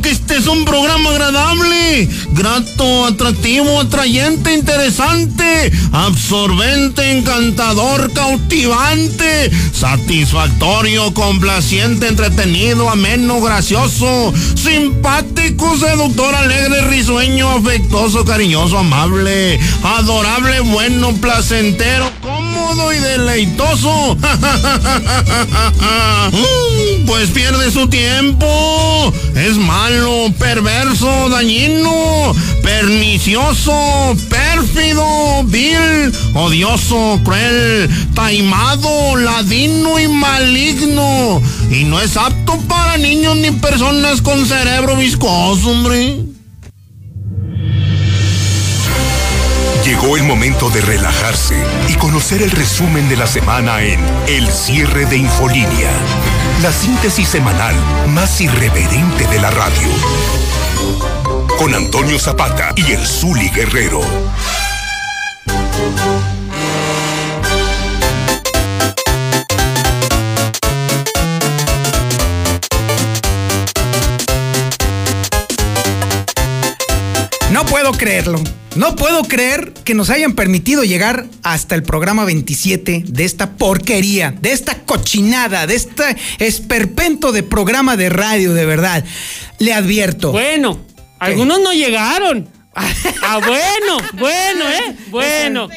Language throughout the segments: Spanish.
que este es un programa agradable, grato, atractivo, atrayente, interesante, absorbente, encantador, cautivante, satisfactorio, complaciente, entretenido, ameno, gracioso, simpático, seductor, alegre, risueño, afectuoso, cariñoso, amable, adorable, bueno, placentero, y deleitoso. Mm, pues pierde su tiempo. Es malo, perverso, dañino, pernicioso, pérfido, vil, odioso, cruel, taimado, ladino y maligno. Y no es apto para niños ni personas con cerebro viscoso, hombre. Llegó el momento de relajarse y conocer el resumen de la semana en El cierre de Infolínea, la síntesis semanal más irreverente de la radio. Con Antonio Zapata y el Zuli Guerrero. No puedo creerlo. No puedo creer que nos hayan permitido llegar hasta el programa 27 de esta porquería, de esta cochinada, de este esperpento de programa de radio, de verdad. Le advierto. Bueno, algunos no llegaron. Ah, bueno, bueno, ¿eh? Bueno.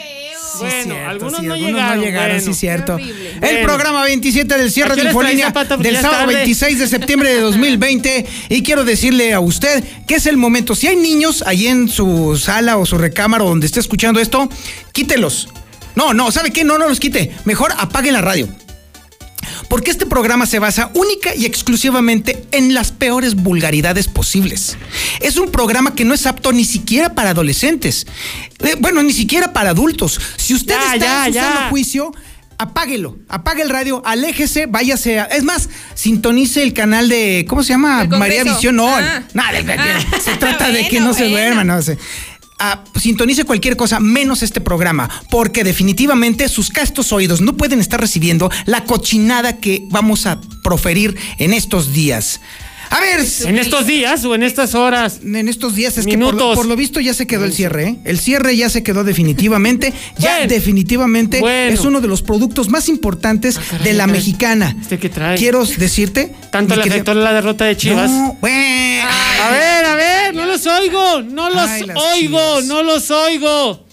Sí, Bueno, cierto, algunos sí, no algunos llegaron, no llegaron, bueno. sí, cierto. horrible. El Bueno. programa 27 del cierre ¿A qué de Infolínea? Porque del sábado tarde. 26 de septiembre de 2020. Y quiero decirle a usted que es el momento. Si hay niños ahí en su sala o su recámara o donde esté escuchando esto, quítelos. No, no, ¿sabe qué? No, no los quite. Mejor apaguen la radio. Porque este programa se basa única y exclusivamente en las peores vulgaridades posibles. Es un programa que no es apto ni siquiera para adolescentes. Eh, bueno, ni siquiera para adultos. Si usted Ya, está ya, en su ya. sano juicio, apáguelo. Apague el radio, aléjese, váyase. a- es más, sintonice el canal de. ¿Cómo se llama? María Visión. No, Ah. nada, de- Ah. se trata de que Bueno, no se duerma, no sé. Sintonice cualquier cosa menos este programa, porque definitivamente sus castos oídos no pueden estar recibiendo la cochinada que vamos a proferir en estos días. A ver, ¿En estos días o en estas horas? en estos días es que por lo, Minutos. por lo visto ya se quedó el cierre, ¿eh? El cierre ya se quedó definitivamente. Ya Bueno. definitivamente Bueno. es uno de los productos más importantes Ah, de la mexicana. ¿Este qué trae? Quiero decirte. ¿Tanto le afectó la derrota de Chivas? No, bueno. A ver, a ver, los oigo, no los Ay, oigo, Chivas. no los oigo.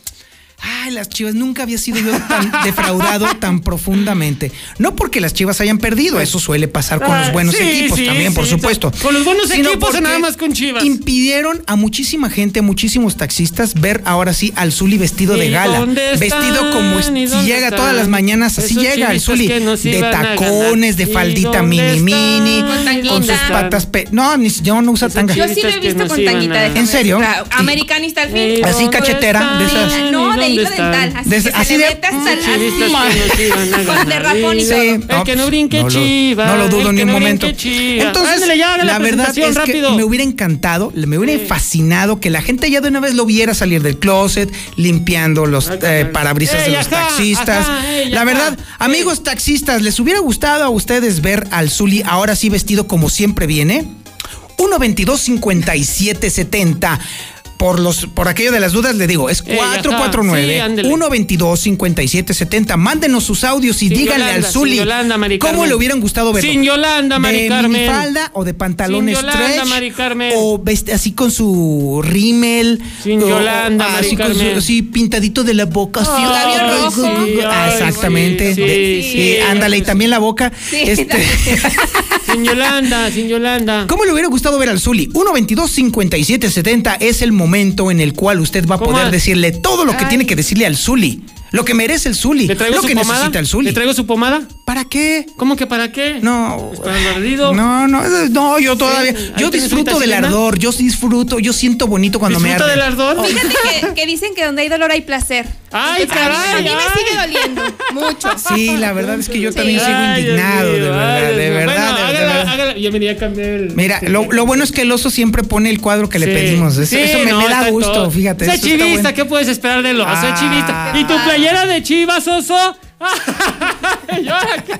Ay, las chivas, nunca había sido yo tan defraudado tan profundamente. No porque las chivas hayan perdido, eso suele pasar con los Ah, buenos sí, equipos sí, también, por sí, supuesto. con los buenos Sino equipos nada más con Chivas. Impidieron a muchísima gente, a muchísimos taxistas ver ahora sí al Zuli vestido de ¿Y gala. dónde Vestido están? como es- ¿Y si llega están? todas las mañanas, así Esos llega el Zuli. De tacones, de ganar. ¿Y faldita mini mini, están? Con tanguita. con sus patas. pe- no, ni, yo no usa tanga. Yo sí lo he visto con tanguita. déjame ¿En serio? Americanista al ¿Y fin. Así cachetera, de están? esas. ¿Y No, de hilo dental. Así, Desde- que así se de- le hasta el- Chivistas que nos iban a Con derrapón y Sí. todo. El que no brinque no lo- Chivas. No lo dudo ni un no momento. Entonces, Ándale, ya, haga la, verdad es rápido. que me hubiera encantado, me hubiera fascinado que la gente ya de una vez lo viera salir del closet, limpiando los Ay, eh, parabrisas de los ajá, taxistas. la ajá. verdad, amigos taxistas, ¿les hubiera gustado a ustedes ver al Zuli ahora sí vestido como siempre viene? 122 57 70 por los por aquello de las dudas le digo, es Ey, ajá, 449 sí, ándele. 122 57 70. Mándenos sus audios y Sin díganle Yolanda, al Zuli sin Yolanda, Mari cómo le hubieran gustado verlo. Sin Yolanda, Mari de Carmen. minifalda o de pantalones Sin Yolanda, stretch Mari Carmen. o así con su rímel Sin o- Yolanda, o Mari así con su- Carmen. así pintadito de la boca Oh, labio ay, rojo. Sí, ah, ay, exactamente sí, De- sí, sí, sí. ándale y también la boca Sí, este Sin Yolanda, sin Yolanda. ¿Cómo le hubiera gustado ver al Zuli? 122 57 70 es el momento en el cual usted va a ¿Cómo poder decirle todo lo que Ay. tiene que decirle al Zuli. Lo que merece el Zuli. ¿Le traigo Lo su que pomada? necesita el Zuli. ¿Le traigo su pomada? ¿Para qué? ¿Cómo que para qué? No. Ardido. No, no, no, yo todavía. Sí, Yo disfruto del ardor, yo disfruto, yo siento bonito cuando me ¿Disfruta arde. del ardor? Fíjate que, que dicen que donde hay dolor hay placer. Ay, Entonces, a mí- caray, A mí me sigue doliendo mucho. Sí, la verdad es que yo Sí. también sigo indignado, de verdad, de verdad, Bueno, de hágala, verdad. hágala. Yo venía a cambiar el. Mira, lo, lo bueno es que el oso siempre pone el cuadro que le pedimos. Eso, Sí, eso me, no, me da gusto, todo. fíjate. Está chivista, bueno. ¿qué puedes esperar del oso? Ah. chivista. ¿Y tu playera de chivas, oso? ¿Y ahora qué?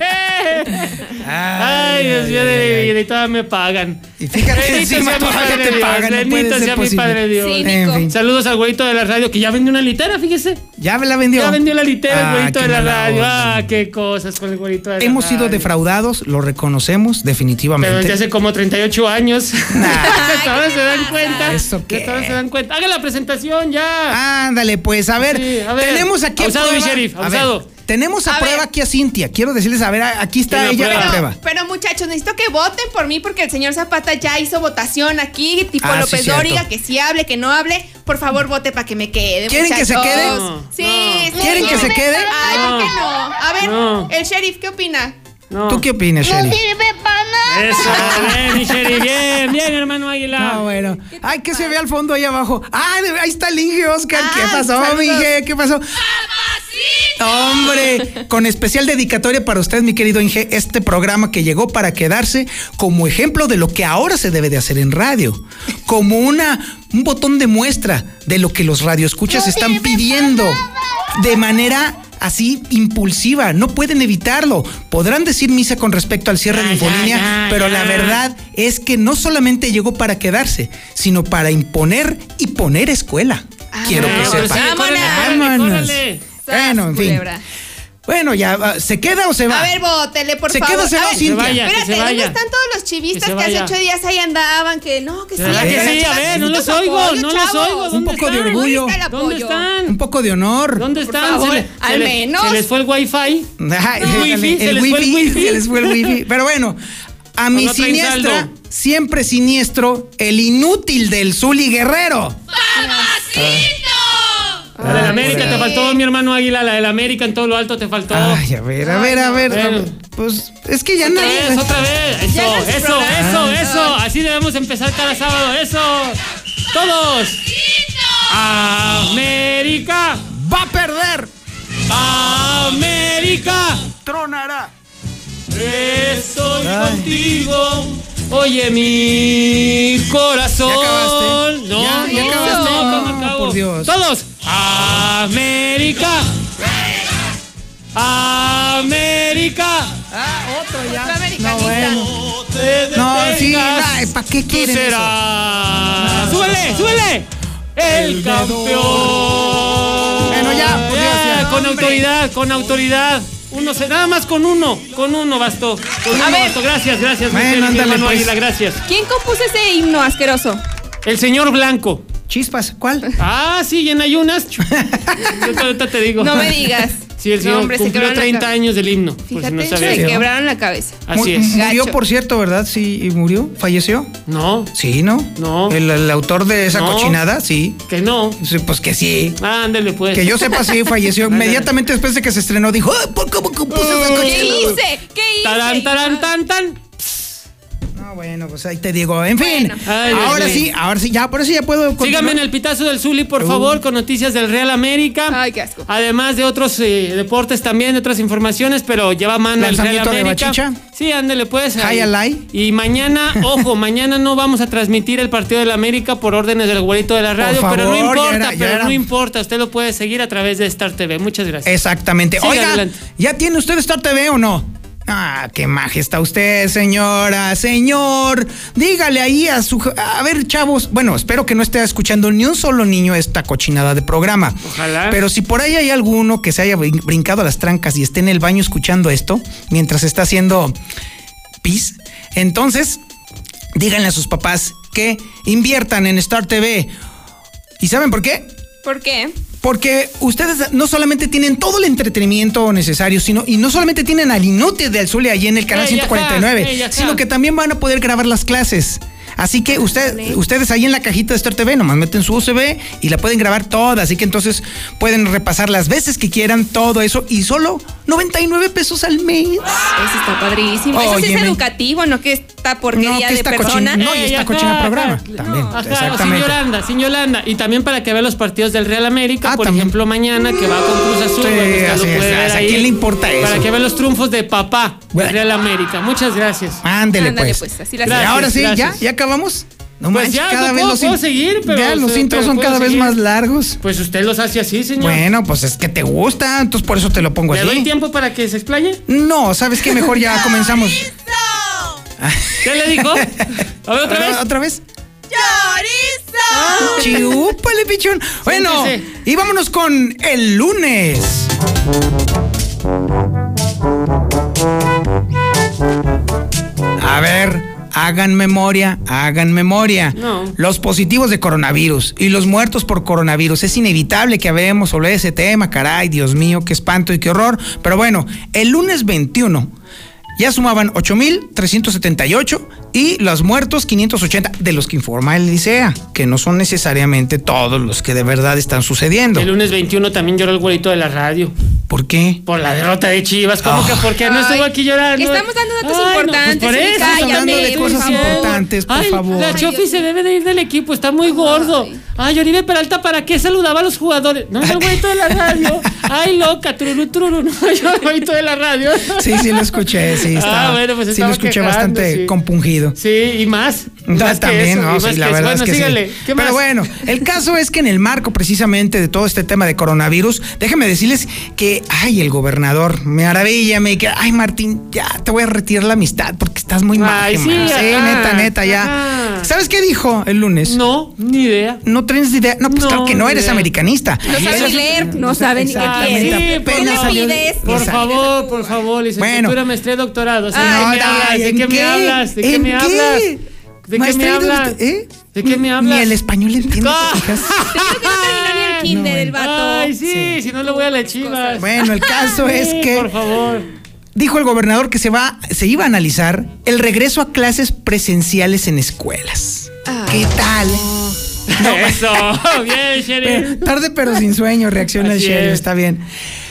Ay, Dios mío de mi vida, y todavía me pagan. Y fíjate, Bendito encima sea mi todavía Padre te Dios, pagan, Bendito sea mi. Padre Dios. Sí, En fin. Saludos al güeyito de la radio que ya vendió una litera, fíjese. Ya me la vendió. Ya vendió la litera el Ah, güeyito qué de la radio. onda. Ah, qué cosas con el güeyito de la Hemos sido radio. defraudados, lo reconocemos Pero definitivamente. desde hace como 38 años. Nah. Todos se dan cuenta. ¿Eso qué? Todos se dan cuenta. Haga la presentación ya. Ándale, pues, a ver, Sí, a ver. tenemos aquí Abusado, mi sheriff, a ver, abusado. Tenemos a, A prueba ver. aquí a Cintia. Quiero decirles, a ver, aquí está ¿Quién la ella prueba? a prueba. pero muchachos, necesito que voten por mí porque el señor Zapata ya hizo votación aquí, tipo Ah, sí, López cierto. Dóriga, que sí hable, que no hable. Por favor, vote para que me quede. ¿Quieren que se quede? No, Sí, no. sí. ¿Quieren que se quede? Ay, ¿por qué no? A ver, No. el sheriff, ¿qué opina? No. ¿Tú qué opinas, Shelly? Eso, bien, mi sheriff, bien, bien, hermano Aguilar. No, bueno. Ay, que se ve al fondo ahí abajo. Ah, ahí está el Inge, Oscar. ¿Qué Ah, pasó, saludos. mi Inge? ¿Qué pasó? Hombre, con especial dedicatoria para usted, mi querido Inge, este programa que llegó para quedarse como ejemplo de lo que ahora se debe de hacer en radio, como una un botón de muestra de lo que los radioescuchas están pidiendo. de manera así impulsiva, no pueden evitarlo. Podrán decir misa con respecto al cierre de Infolínea, pero la verdad es que no solamente llegó para quedarse, sino para imponer y poner escuela. Quiero que Ah, Bueno, en fin. Bueno, ya, va, ¿se queda o se va? A ver, vótele, por ¿Se favor. queda o se A va, ver, Cintia? vaya. que Espérate, se ¿dónde están todos los chivistas se que, hace ocho días ahí andaban? Que no, que sí. ¿Verdad que que sí? A ver, no los oigo, apoyo, no los oigo. Un ¿Dónde poco de orgullo. ¿Dónde están? Un poco de honor. ¿Dónde Por están? favor, se, le- al se le- menos. se les fue el wifi. El wifi, se el les fue el wifi, wifi. se les fue el wifi. Pero bueno, a mi siniestra, siempre siniestro, el inútil del Zuli Guerrero. La del América te faltó, mi hermano Águila. La del América en todo lo alto te faltó. Ay, a ver, a ver, a ver. Bueno. Pues es que ya Otra nadie. vez, otra vez. Ya Eso, eso, eso, Ah. eso. Así debemos empezar cada sábado. Eso. Todos. América. Va a perder. América. Tronará. Estoy Ay. contigo. Oye, mi corazón. ¿Ya acabaste? No, Ya- ya no, acabaste. no, No, por Dios. Todos. América. América. Ah, otro ya. Otro americanista. No, bueno. No, sí, detengas. ay, ¿pa' qué Tú quieren serás. ¡Súbele, súbele! El campeón. Bueno, ya. Con autoridad, con autoridad. Uno se, nada más con uno, con uno bastó. Con A uno ver. bastó. Gracias, gracias, mi Bueno, querido ándale, hermano pues. Águila, gracias. ¿Quién compuso ese himno asqueroso? El señor Blanco. Chispas, ¿cuál? Ah, sí, y en ayunas. Yo ahorita te digo. No me digas. Sí, el No, señor hombre, se cumplió la 30 cabe- años del himno. por si Fíjate, no se quebraron la cabeza. Así es. Murió, Gacho. por cierto, ¿verdad? Sí, y murió, falleció. No, Sí, ¿no? No. El, el autor de esa No. cochinada, sí. que no. Sí, Pues que sí. Ándale, pues. Que yo sepa, sí, falleció. Inmediatamente después de que se estrenó, dijo, "Ay, ¿por ¿cómo compuso esa ¿Qué cochinada?" hice? ¿Qué hice? Tarán, tarán, tan, tan. No, bueno, pues ahí te digo. En fin, Bueno. Ay, Dios ahora sí, ahora sí, ya, por eso ya puedo Síganme continuar. en el pitazo del Zuli, por Uh. favor, con noticias del Real América. Ay, qué asco. Además de otros eh, deportes también, de otras informaciones, pero lleva mano el Real de América. bachicha. Sí, ándele pues. High ahí. Y mañana, ojo, mañana no vamos a transmitir el partido del América por órdenes del güerito de la radio, pero no ya importa, era- ya pero era. no importa, usted lo puede seguir a través de Star TV. Muchas gracias. Exactamente. Siga Oiga, adelante. ¿ya tiene usted Star TV o no? Ah, qué magia está usted, señora, señor. Dígale ahí a su... A ver, chavos. Bueno, espero que no esté escuchando ni un solo niño esta cochinada de programa. Ojalá. Pero si por ahí hay alguno que se haya brin- brincado las trancas y esté en el baño escuchando esto, mientras está haciendo pis, entonces díganle a sus papás que inviertan en Star TV. ¿Y saben por qué? ¿Por qué? Porque ustedes no solamente tienen todo el entretenimiento necesario, sino y no solamente tienen al inútil del Zule allí en el canal Ey, ajá, 149, ey, ajá. sino que también van a poder grabar las clases. Así que usted, ustedes ahí en la cajita de Star TV nomás meten su USB y la pueden grabar toda. Así que entonces pueden repasar las veces que quieran todo eso y solo 99 pesos al mes. Eso está padrísimo. Eso sí es educativo, no que esta porquería No, que de esta persona. no, y Ey, esta ajá, cochina programa. ajá. También, exactamente. Sin Yolanda, sin Yolanda. Y también para que vea los partidos del Real América, Ah, por también. ejemplo, mañana que va con Cruz Azul. Sí, bueno, usted así lo es, puede ver ¿a ahí. quién le importa eso? Para que vea los triunfos de papá del. Real América. Muchas gracias. Ándele Ándale, pues. pues, así la Y Gracias, ahora sí, ¿ya? gracias. ¿Ya acabamos? No Pues manches, ya, cada no vez puedo- los, puedo seguir, pero- ya los intros son cada vez más largos. Pues usted los hace así, señor. Bueno, pues es que te gusta, entonces por eso te lo pongo ¿Le doy así. tiempo para que se explaye? No, ¿sabes qué? Mejor ya comenzamos. ¿Qué le dijo? A ver, otra vez. ¿Otra vez? ¡Chorizo! Chiúpale, pichón. Bueno, Siéntese. y vámonos con el lunes. A ver, hagan memoria, hagan memoria. No. Los positivos de coronavirus y los muertos por coronavirus. Es inevitable que hablemos sobre ese tema, caray, Dios mío, qué espanto y qué horror. Pero bueno, el lunes 21 ya sumaban 8.378 y los muertos 580 de los que informa el Licea, que no son necesariamente todos los que de verdad están sucediendo. El lunes 21 también lloró el güerito de la radio. ¿Por qué? Por la derrota de Chivas. ¿Cómo Ah. que por qué no estuvo aquí llorando? estamos dando datos Ay, no, importantes, pues por eso. Erika, Estamos hablando de cosas importantes, por Ay, favor. La Chofi se debe de ir del equipo, está muy gordo. Ay, Oribe Peralta, ¿para qué saludaba a los jugadores? No, el güerito de la radio. Ay, loca, tururu, tururu. No, yo el güerito de la radio. Sí, sí lo escuché, sí. Ah, Está, bueno, pues sí estaba lo escuché quejando, bastante sí. compungido. Sí, y más. Más también, eso, no, más sí, la eso. verdad bueno, es que sígale. sí. ¿Qué más? Pero bueno, el caso es que en el marco precisamente de todo este tema de coronavirus, déjenme decirles que, ay, el gobernador, me maravilla, me que, ay, Martín, ya te voy a retirar la amistad porque estás muy mal. Ay, sí, neta, neta, ya. ajá. ¿Sabes qué dijo el lunes? No, ni idea. No tienes idea. No, pues No, claro que no eres idea. americanista. No saben Eres- ni leer, no saben ni qué quieren. Sí, apenas ¿Qué le salió de- pides? Por Exacto. favor, por favor, licenciatura, Bueno. maestría, doctorado. ¿De Ay, qué me hablas? ¿De ¿en qué me hablas? ¿De qué ¿En me hablas? ¿De qué me hablas? ¿eh? ¿De qué me hablas? Ni el español entiende. Ah. Ay, sí, si no le voy a las chivas. Bueno, el caso es que Por favor. dijo el gobernador que se va, se iba a analizar el regreso a clases presenciales en escuelas. Ah. ¿Qué tal? Eso, bien. Pero, tarde pero sin sueño, reacciona sheriff, es. está bien.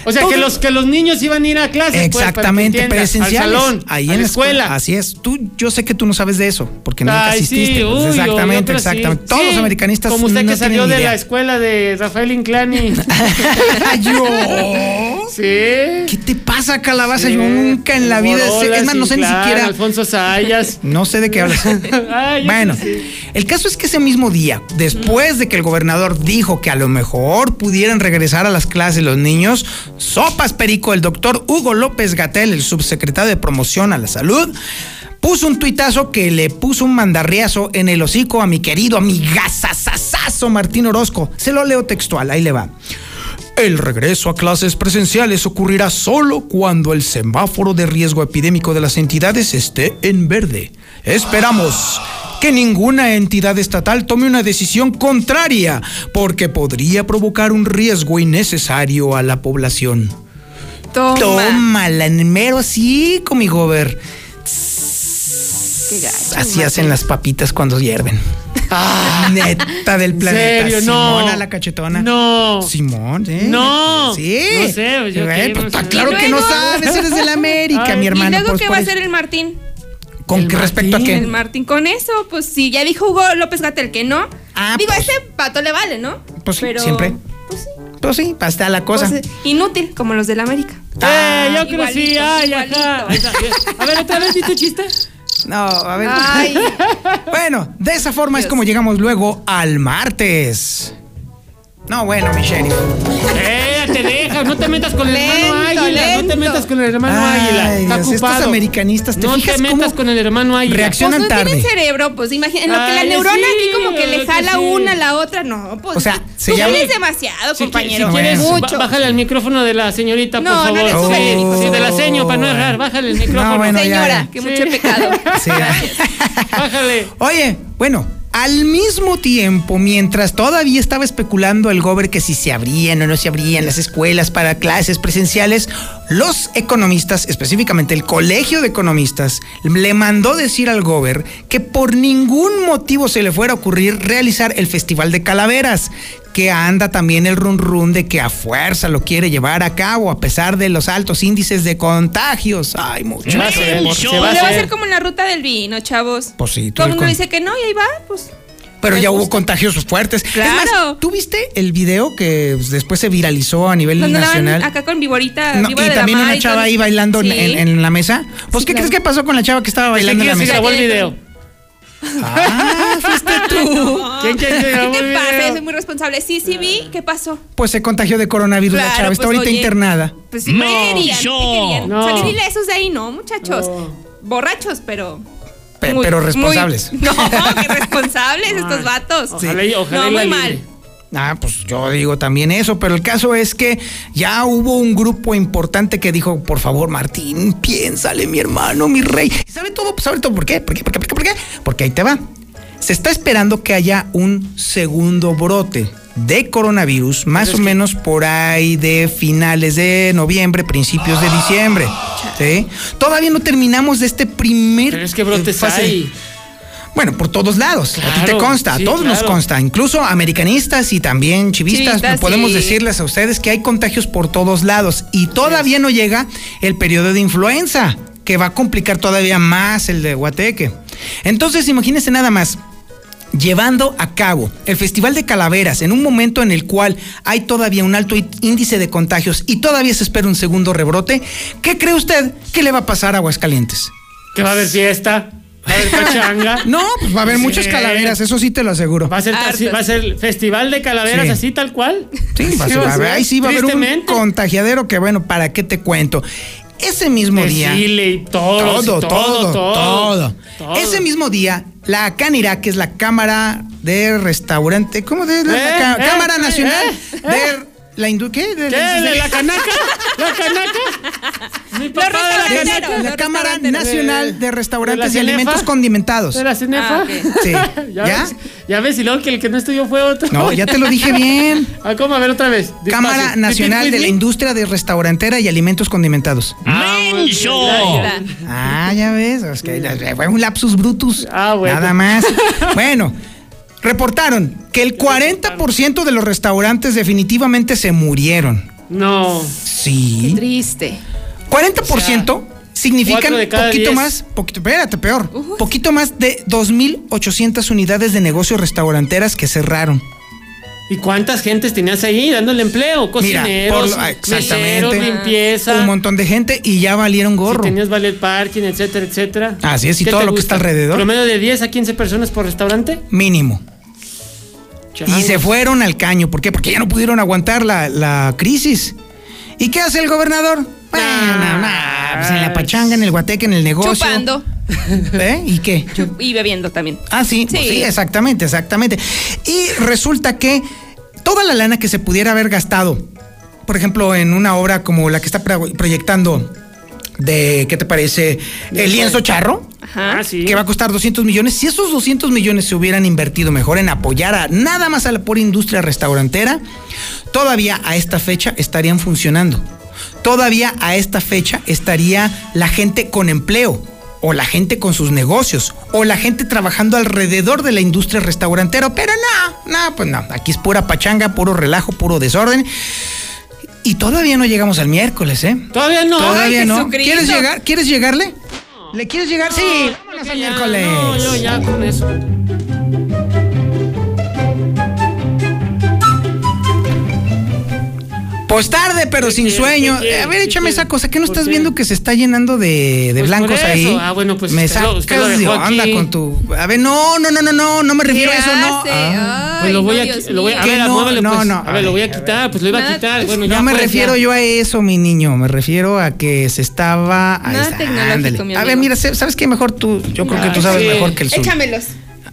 O sea, Todo- que los, que los niños iban a ir a clases. pues, Exactamente, entiendas, presenciales. Al salón, ahí en la escuela. Así es. Tú, yo sé que tú no sabes de eso, porque nunca Ay, asististe. sí, pues, uy, yo- yo exactamente, sí. exactamente. Todos los americanistas Como usted no que salió de idea. la escuela de Rafael Inclani. ¿Yo? Sí. ¿Qué te pasa, calabaza? Sí. Yo nunca en la vida Es más, no sé ni siquiera. Alfonso Sayas. No sé de qué hablas. Ay, bueno, sí. el caso es que ese mismo día, después de que el gobernador dijo que a lo mejor pudieran regresar a las clases los niños, sopas perico, el doctor Hugo López Gatel, el subsecretario de Promoción a la Salud, puso un tuitazo que le puso un mandarriazo en el hocico a mi querido amigazazazazo Martín Orozco. Se lo leo textual, ahí le va. El regreso a clases presenciales ocurrirá solo cuando el semáforo de riesgo epidémico de las entidades esté en verde. Esperamos que ninguna entidad estatal tome una decisión contraria, porque podría provocar un riesgo innecesario a la población. Toma. Tómala, en mero así, mi gober. Qué gacho, Así hacen las papitas cuando hierven. Neta del ¿En planeta. serio? No. Simona la cachetona. No. Simón, ¿sí? No. Sí. No sé, yo qué, pues, no está sé. claro ¿Y que no sabes, eres de la América, Ay, mi ¿y hermano. ¿Y luego pues, qué va a hacer el Martín? ¿Con el qué respecto a qué? El Martín con eso, pues sí, ya dijo Hugo López Gatel que no. Ah, Digo, a pues. ese pato le vale, ¿no? Pues sí, Pero, siempre. Pues sí. Pues sí, para está la cosa. pues, inútil, como los del América. Eh, yo creo igualito, sí, ay, ajá. igualito. A ver, otra vez di tu chiste. No, a ver. Ay, Bueno, de esa forma es como llegamos luego al martes. No, bueno, mi sheriff. Eh, te dejas, no te metas con el hermano Lento, Águila, no te metas con el hermano Ay, Águila. Está Dios, estos americanistas, ¿te no fijas te metas cómo con el hermano Águila. reaccionan pues no tarde? tienen cerebro, pues imagínate, en lo que la Ay, neurona sí, aquí como que le que jala sí. una a la otra, no, pues O sea, se tú llama- demasiado, Si, compañero. si quieres, mucho. bájale al micrófono de la señorita, No, por no favor. le sube, sí, de la seño para no errar. Bájale el micrófono. No, bueno, Señora, ya. que Sí. mucho pecado. Bájale. Oye, bueno, al mismo tiempo, mientras todavía estaba especulando el gober que si se abrían o no se abrían las escuelas para clases presenciales, los economistas, específicamente el Colegio de Economistas, le mandó decir al gober que por ningún motivo se le fuera a ocurrir realizar el Festival de Calaveras, que anda también el run run de que a fuerza lo quiere llevar a cabo a pesar de los altos índices de contagios. Ay, mucho. Se va a hacer, por- se va a hacer como en la ruta del vino, chavos. Pues sí, tú Todo el mundo con- dice que no y ahí va, pues. Pero ya hubo contagios fuertes. Es Claro. más, ¿tú viste el video que pues, después se viralizó a nivel Cuando nacional? acá con Viborita, No, y de también una chava ahí bailando en- Sí. en, en la mesa. Pues, Sí, ¿qué claro. crees que pasó con la chava que estaba bailando en la ¿Quién se mesa? grabó el video? Ah, fuiste tú. ¿Quién, quién, quién ¿Qué grabó te pasa? Yo soy muy responsable. Sí, sí vi. ¿Qué pasó? Pues se contagió de coronavirus la Claro, chava. Está pues, ahorita oye. internada. Pues sí, No, ¿qué querían? ¿Qué yo. querían? No. Salir ilesos de ahí, no, muchachos. No. Borrachos, pero. Pe- muy- pero muy- responsables. no, qué responsables estos vatos. Ojalá, y- ojalá No, la muy libre. mal. Ah, pues yo digo también eso, pero el caso es que ya hubo un grupo importante que dijo, por favor, Martín, piénsale, mi hermano, mi rey. ¿Y ¿Sabe todo? ¿Sabe todo por qué? ¿Por qué? ¿Por qué? ¿Por qué? ¿Por qué? Porque ahí te va. Se está esperando que haya un segundo brote de coronavirus, más o menos por ahí de finales de noviembre, principios de diciembre. ¿sí? Todavía no terminamos de este primer Pero es que brotes fase. hay. Bueno, por todos lados. a ti te consta, a sí, todos nos consta. Incluso americanistas y también chivistas, podemos sí. decirles a ustedes que hay contagios por todos lados. Y todavía no llega el periodo de influenza, que va a complicar todavía más el de Guateque. Entonces, imagínense nada más. Llevando a cabo el Festival de Calaveras en un momento en el cual hay todavía un alto índice de contagios y todavía se espera un segundo rebrote, ¿qué cree usted que le va a pasar a Aguascalientes? Que va a haber fiesta. Va a haber pachanga. No, pues va a haber Sí. muchas calaveras, eso sí te lo aseguro. Va a ser, va a ser festival de calaveras Sí. así tal cual. Sí, va a ser- a ver, ahí sí va a haber un contagiadero que, bueno, ¿para qué te cuento? Ese mismo día. Y todo, todo, todo, todo, todo, todo. Ese mismo día, la CANIRA, que es la Cámara de Restaurante, ¿cómo de la, Eh, eh, Cámara eh, Nacional de la industria? ¿Qué? De, ¿Qué? de- ¿De la canaca? ¿La canaca? Mi papá de la canaca. la Cámara. Nacional de ¿De Restaurantes y Alimentos? Condimentados. ¿De la cenefa? Ah. Sí. ¿Ya? ¿Ya? Ves? Ya ves, y luego que el que no estudió fue otro. No, ya te lo dije bien. Ah, ¿cómo? A ver otra vez. Despacio. Cámara Nacional de la Industria de Restaurantera y Alimentos Condimentados. Ah, ya. Ah, ya ves, es que fue un lapsus brutus. Ah, bueno. Nada más. bueno, reportaron que el 40% de los restaurantes definitivamente se murieron. No. Sí. Triste. 40% significan cuatro de cada poquito diez. más, poquito, espérate, peor, poquito más de 2.800 unidades de negocio restauranteras que cerraron. ¿Y cuántas gentes tenías ahí dándole empleo? Mira, Cocineros, por ah, exactamente. meseros, limpieza. Un montón de gente y ya valieron Si gorro. tenías valet parking, etcétera, etcétera. Así es, y ¿Qué todo lo que está alrededor. ¿Promedio de 10 a 15 personas por restaurante? Mínimo. Y se fueron al caño. ¿Por qué? Porque ya no pudieron aguantar la, la crisis. ¿Y qué hace el gobernador? Bueno, Ah, nah, pues en la pachanga, en el guateque, en el negocio. Chupando ¿Eh? ¿Y qué? y bebiendo también. Ah, sí, pues Sí. sí, exactamente, exactamente. Y resulta que toda la lana que se pudiera haber gastado, por ejemplo, en una obra como la que está pro- proyectando de, ¿qué te parece? El lienzo charro. Ajá. Ah, sí. que va a costar 200 millones. Si esos 200 millones se hubieran invertido mejor en apoyar a nada más a la pura industria restaurantera, todavía a esta fecha estarían funcionando. Todavía a esta fecha estaría la gente con empleo, o la gente con sus negocios, o la gente trabajando alrededor de la industria restaurantera. Pero no, no, pues no. Aquí es pura pachanga, puro relajo, puro desorden. Y todavía no llegamos al miércoles, ¿eh? Todavía no. Todavía Ay, no. Jesucristo. ¿Quieres llegar? ¿Quieres llegarle? ¿Le quieres llegar? sí, vámonos al miércoles. No, yo ya con eso. Pues tarde, pero ¿Qué sin sueño. A ver, ¿Qué échame esa cosa. ¿Qué no ¿Por estás qué? viendo que se está llenando de, de Pues blancos por eso. ahí? Ah, bueno, pues Me usted lo- usted lo sacas de dejó onda aquí. con tu. A ver, no, no, no, no, no, no me refiero a eso, no. Ah. Pues lo voy no, a, lo voy a, a ver, no, muévele, no, pues. no, A ver, lo voy a quitar, pues lo iba a Nada, quitar. Bueno, ya No me pues, refiero ya. yo a eso, mi niño. Me refiero a que se estaba. Nada tecnológico, ándale. mi A ver, mira, ¿sabes qué? Mejor tú. Yo creo que tú sabes mejor que el sur. Échamelos.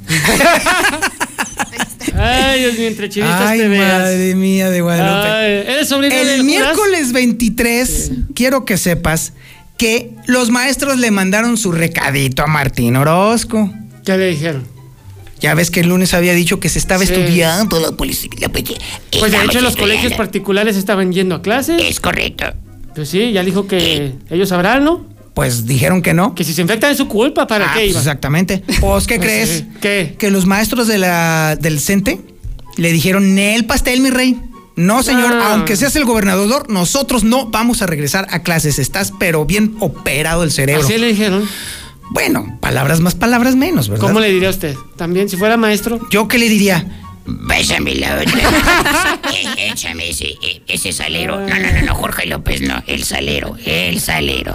Ay, Dios mío, entre chivitas Ay, te veas. madre mía de Guadalupe. Ay, ¿Eres sobrino El miércoles 23, quiero que sepas que los maestros le mandaron su recadito a Martín Orozco. ¿Qué le dijeron? Ya ves que el lunes había dicho que se estaba Sí. estudiando la policía. Pues de hecho los colegios particulares estaban yendo a clases. Es correcto. Pues sí, ya dijo que ellos sabrán, ¿no? Pues dijeron que no. Que si se infectan es su culpa, ¿para Ah, qué pues exactamente. Pues, ¿qué crees? sí. ¿Qué? Que los maestros de la, del CENTE le dijeron, el pastel, mi rey. No, señor, Ah. aunque seas el gobernador, nosotros no vamos a regresar a clases. Estás pero bien operado el cerebro. Así le dijeron. Bueno, palabras más, palabras menos, ¿verdad? ¿Cómo le diría a usted? También, si fuera maestro. ¿Yo qué le diría? Bésame la otra. Eh, Échame ese, eh, ese salero. No, no, no, no, Jorge López, no. El salero, el salero.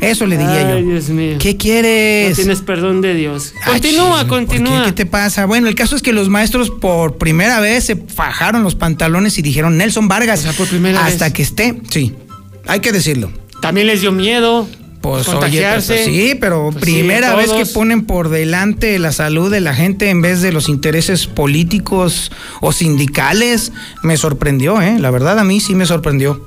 Eso le diría Ay, yo. Dios mío. ¿Qué No quieres? tienes perdón de Dios. Ay, Continúa, continúa. ¿Qué te pasa? Bueno, el caso es que los maestros por primera vez se fajaron los pantalones y dijeron Nelson Vargas. O sea, por primera hasta vez. que esté. Sí, hay que decirlo. También les dio miedo. Pues oye, contagiarse. pues, sí, pero Pues sí, primera vez que ponen por delante la salud de la gente en vez de los intereses políticos o sindicales, me sorprendió, ¿eh? La verdad a mí sí me sorprendió.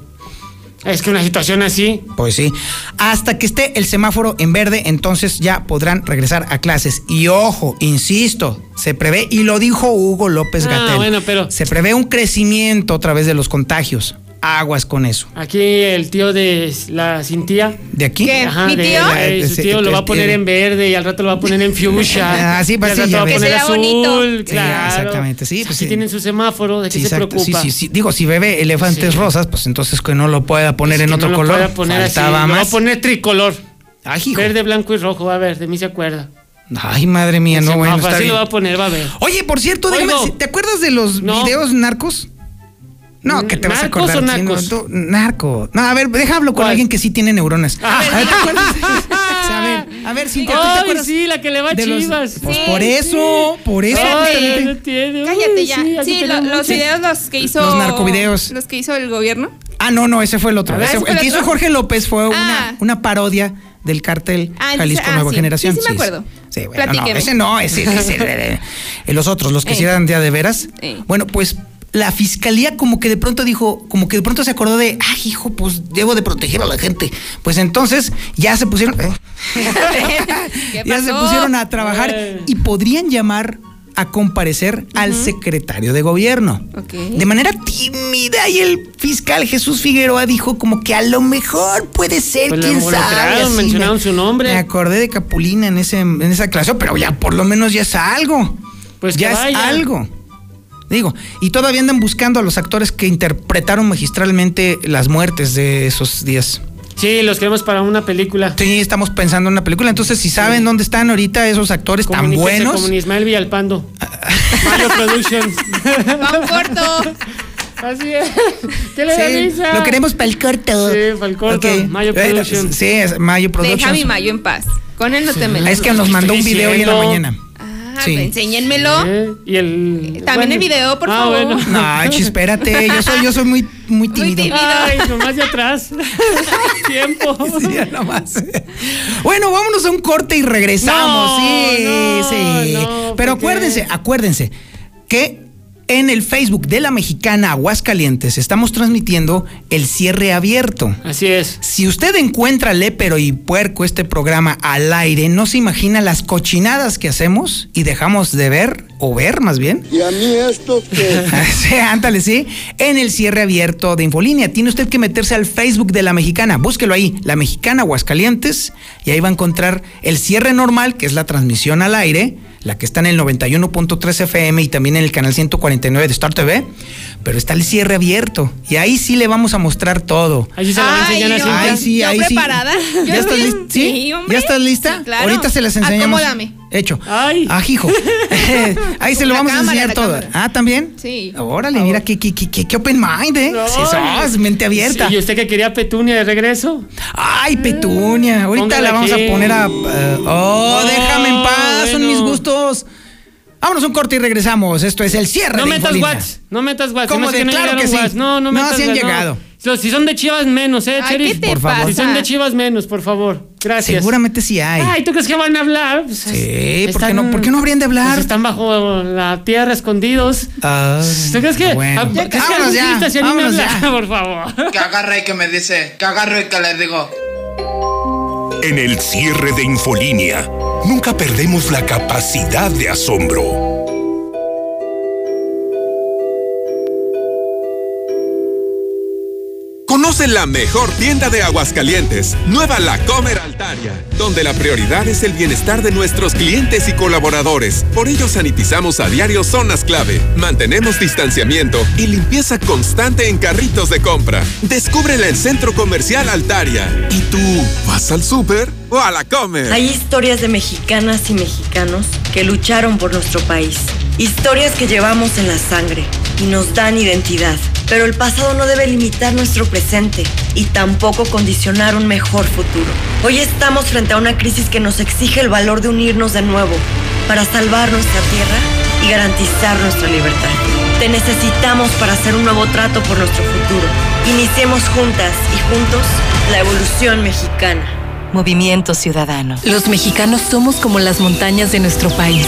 Es que una situación así. Pues sí. Hasta que esté el semáforo en verde, entonces ya podrán regresar a clases. Y ojo, insisto, se prevé, y lo dijo Hugo López Ah, Gatel, bueno, pero- se prevé un crecimiento a través de los contagios. Aguas con eso. Aquí el tío de la Cintía. ¿De aquí? ¿Qué? ¿Mi de- tío? de- su tío lo va a poner en verde y al rato lo va a poner en fuchsia. Ah, sí, pues y al sí, rato ya va a ves. poner Que sea azul. bonito. Sí, Claro. exactamente, sí, pues Aquí sí. tienen su semáforo, ¿de qué Sí, se. Sí, preocupa? sí, sí. Digo, si bebe elefantes Sí. rosas, pues entonces que no lo pueda poner en que otro no lo color. puede poner así, Faltaba lo va a más. poner tricolor. Ay, hijo. Verde, blanco y rojo, a ver, de mí se acuerda. Ay, madre mía, no, Sí, bueno, pues está así bien. lo va a poner, va a ver. Oye, por cierto, déjame ¿te acuerdas de los No. videos narcos? No, que te vas a ¿Narcos acordar. o sí, no, nacos? tú- narco. No, a ver, deja hablo con ¿Cuál? alguien que sí tiene neuronas. Ah. A ver, ¿te acuerdas? a ver, a ver, Cintia, ¿tú te Ay, acuerdas? sí, la que le va a los- Chivas. Pues Sí, por eso, por eso. No tiene. Cállate ya. sí, Sí, lo- los videos los que hizo. Los narcovideos. Los que hizo el gobierno. Ah, no, no, ese fue el otro. A ver, Ese- ¿ese fue el el que hizo? Jorge López fue Ah. una, una parodia del cártel Ah, entonces- Jalisco ah, Nueva sí. Generación. Sí, sí me acuerdo. Sí, bueno, no, ese no, ese, ese, eh, eh, los otros, los que sí Eh. eran de a de veras. Eh. Bueno, pues la fiscalía como que de pronto dijo, como que de pronto se acordó de, ay, hijo, pues debo de proteger a la gente. Pues entonces ya se pusieron, eh, ¿Qué ya se pusieron a trabajar Eh. y podrían llamar a comparecer al secretario de gobierno. De manera tímida y el fiscal Jesús Figueroa dijo como que a lo mejor puede ser, Pues quién sabe. así mencionaron me- su nombre. Me acordé de Capulina en ese en esa clase, pero ya por lo menos ya es algo. Pues ya que es algo. Digo, y todavía andan buscando a los actores que interpretaron magistralmente las muertes de esos días. Sí, los queremos para una película. Sí, estamos pensando en una película. Entonces, si saben dónde están ahorita esos actores tan buenos, Como Ismael Villalpando. Mayo Productions. Va un corto. Así es. ¿Qué le da Sí, risa? lo queremos para el corto. Sí, para el corto. Ok. Mayo Bueno, Productions. Sí, es Mayo Deja a mi Productions. mayo en paz. Con él no te metas. Es que nos mandó un video hoy en la mañana. Sí. pues enséñenmelo. ¿Eh? Y el. También el video, por ah, favor. Bueno. No, espérate. Yo soy, yo soy muy, muy tímido. tímido. Ay, nomás de atrás. Tiempo. Sí, ya nomás. Bueno, vámonos a un corte y regresamos. No, sí, no, sí. no, Pero acuérdense, acuérdense que en el Facebook de la Mexicana Aguascalientes estamos transmitiendo el cierre abierto. Así es. Si usted encuentra lépero y puerco este programa al aire, no se imagina las cochinadas que hacemos y dejamos de ver, o ver más bien. ¿Y a mí esto qué? sí, ándale, sí. En el cierre abierto de Infolínea. Tiene usted que meterse al Facebook de La Mexicana. Búsquelo ahí, La Mexicana Aguascalientes. Y ahí va a encontrar el cierre normal, que es la transmisión al aire, la que está en el 91.3 FM y también en el canal 149 de Star TV. Pero está el cierre abierto. Y ahí sí le vamos a mostrar todo. Ahí sí se a Ay, enseñar a. Cintia. Ahí sí, ¿Yo ahí sí. preparada? Yo ¿Ya estás bien- lista? ¿Sí? sí, hombre. ¿Ya estás lista? Sí, claro. Ahorita se las enseñamos. Acomódame. Hecho. Ay. Ah, hijo. ahí se lo vamos a cámara, enseñar la todo. cámara. Ah, ¿también? Sí. Órale, mira qué, qué, qué, qué- qué open mind, ¿eh? No. Sí, sos mente abierta. Sí, ¿Y usted que quería Petunia de regreso? Ay, Petunia. Ahorita Póngala la vamos aquí. a poner a. eh, oh, No, déjame en gustos. Vámonos un corte y regresamos. Esto es el cierre No de metas watts, no metas watts. ¿Cómo Se me hace de? no Claro que sí. watts. No, no No, metas sí han watts, llegado. So- Si son de chivas menos, eh, Ay, Sheriff. ¿qué te Por favor. Si son de chivas menos, por favor. Gracias. Seguramente sí hay. Ay, ¿tú crees que van a hablar? Pues, Sí, ¿por qué están- no- por qué no habrían de hablar? pues están bajo la tierra escondidos. ¿Tú crees que, bueno. ah, ¿crees que Vámonos ya, a vámonos hablar? ya. Por favor. Que agarre y que me dice, que agarro y que le digo. En el cierre de Infolínea, nunca perdemos la capacidad de asombro. Conoce la mejor tienda de Aguascalientes, Nueva La Comer Altaria, donde la prioridad es el bienestar de nuestros clientes y colaboradores. Por ello sanitizamos a diario zonas clave, mantenemos distanciamiento y limpieza constante en carritos de compra. Descúbrela en Centro Comercial Altaria. ¿Y tú vas al súper o a la Comer? Hay historias de mexicanas y mexicanos que lucharon por nuestro país. Historias que llevamos en la sangre y nos dan identidad. Pero el pasado no debe limitar nuestro presente y tampoco condicionar un mejor futuro. Hoy estamos frente a una crisis que nos exige el valor de unirnos de nuevo para salvar nuestra tierra y garantizar nuestra libertad. Te necesitamos para hacer un nuevo trato por nuestro futuro. Iniciemos juntas y juntos la evolución mexicana. Movimiento Ciudadano. Los mexicanos somos como las montañas de nuestro país.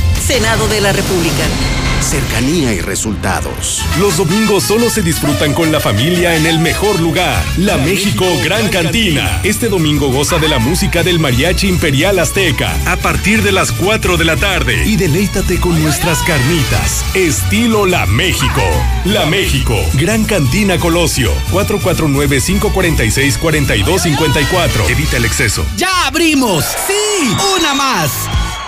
Senado de la República cercanía y resultados. Los domingos solo se disfrutan con la familia en el mejor lugar, la, México, Gran, Cantina. Este domingo goza de la música del Mariachi Imperial Azteca a partir de las 4 de la tarde y deleítate con nuestras carnitas, estilo La México. La México, Gran Cantina Colosio, 449-546-4254. Evita el exceso. ¡Ya abrimos! ¡Sí! ¡Una más!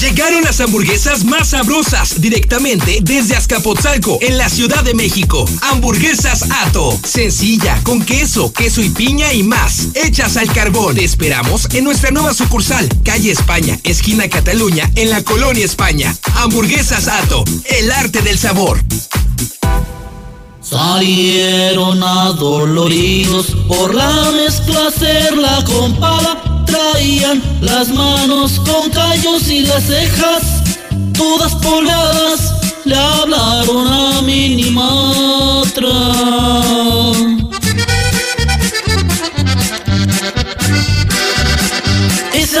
Llegaron las hamburguesas más sabrosas directamente desde Azcapotzalco, en la Ciudad de México. Hamburguesas Ato. Sencilla, con queso, queso y piña y más. Hechas al carbón. Te esperamos en nuestra nueva sucursal, calle España, esquina Cataluña, en la colonia España. Hamburguesas Ato. El arte del sabor. Salieron adoloridos por la mezcla hacerla con pala traían las manos con callos y las cejas todas poladas le hablaron a Minimatra. Y se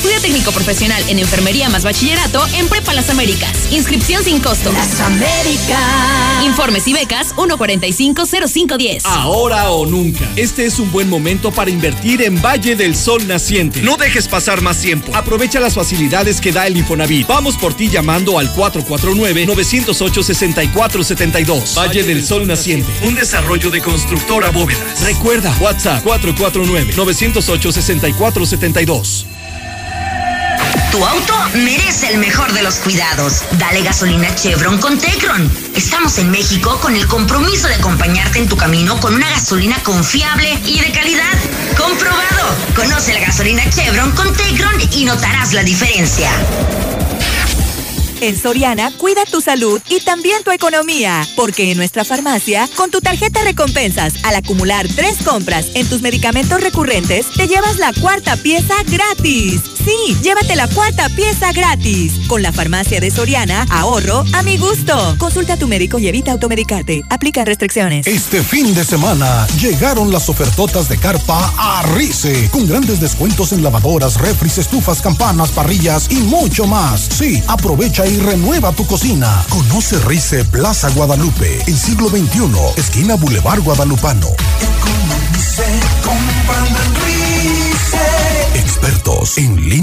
Estudio técnico profesional en enfermería más bachillerato en Prepa Las Américas. Inscripción sin costo. Las Américas. Informes y becas 1450510. Ahora o nunca. Este es un buen momento para invertir en Valle del Sol Naciente. No dejes pasar más tiempo. Aprovecha las facilidades que da el Infonavit. Vamos por ti llamando al 449-908-6472. Valle del Sol Naciente. Un desarrollo de constructora bóvedas. Recuerda, WhatsApp 449-908-6472. Tu auto merece el mejor de los cuidados. Dale gasolina Chevron con Tecron. Estamos en México con el compromiso de acompañarte en tu camino con una gasolina confiable y de calidad. Comprobado. Conoce la gasolina Chevron con Tecron y notarás la diferencia. En Soriana, cuida tu salud y también tu economía, porque en nuestra farmacia, con tu tarjeta recompensas, al acumular tres compras en tus medicamentos recurrentes, te llevas la cuarta pieza gratis. Sí, llévate la cuarta pieza gratis. Con la farmacia de Soriana, ahorro a mi gusto. Consulta a tu médico y evita automedicarte. Aplica restricciones. Este fin de semana llegaron las ofertotas de carpa a Rice, con grandes descuentos en lavadoras, refris, estufas, campanas, parrillas y mucho más. Sí, aprovecha y renueva tu cocina. Conoce Rice Plaza Guadalupe, el siglo XXI, esquina Boulevard Guadalupano.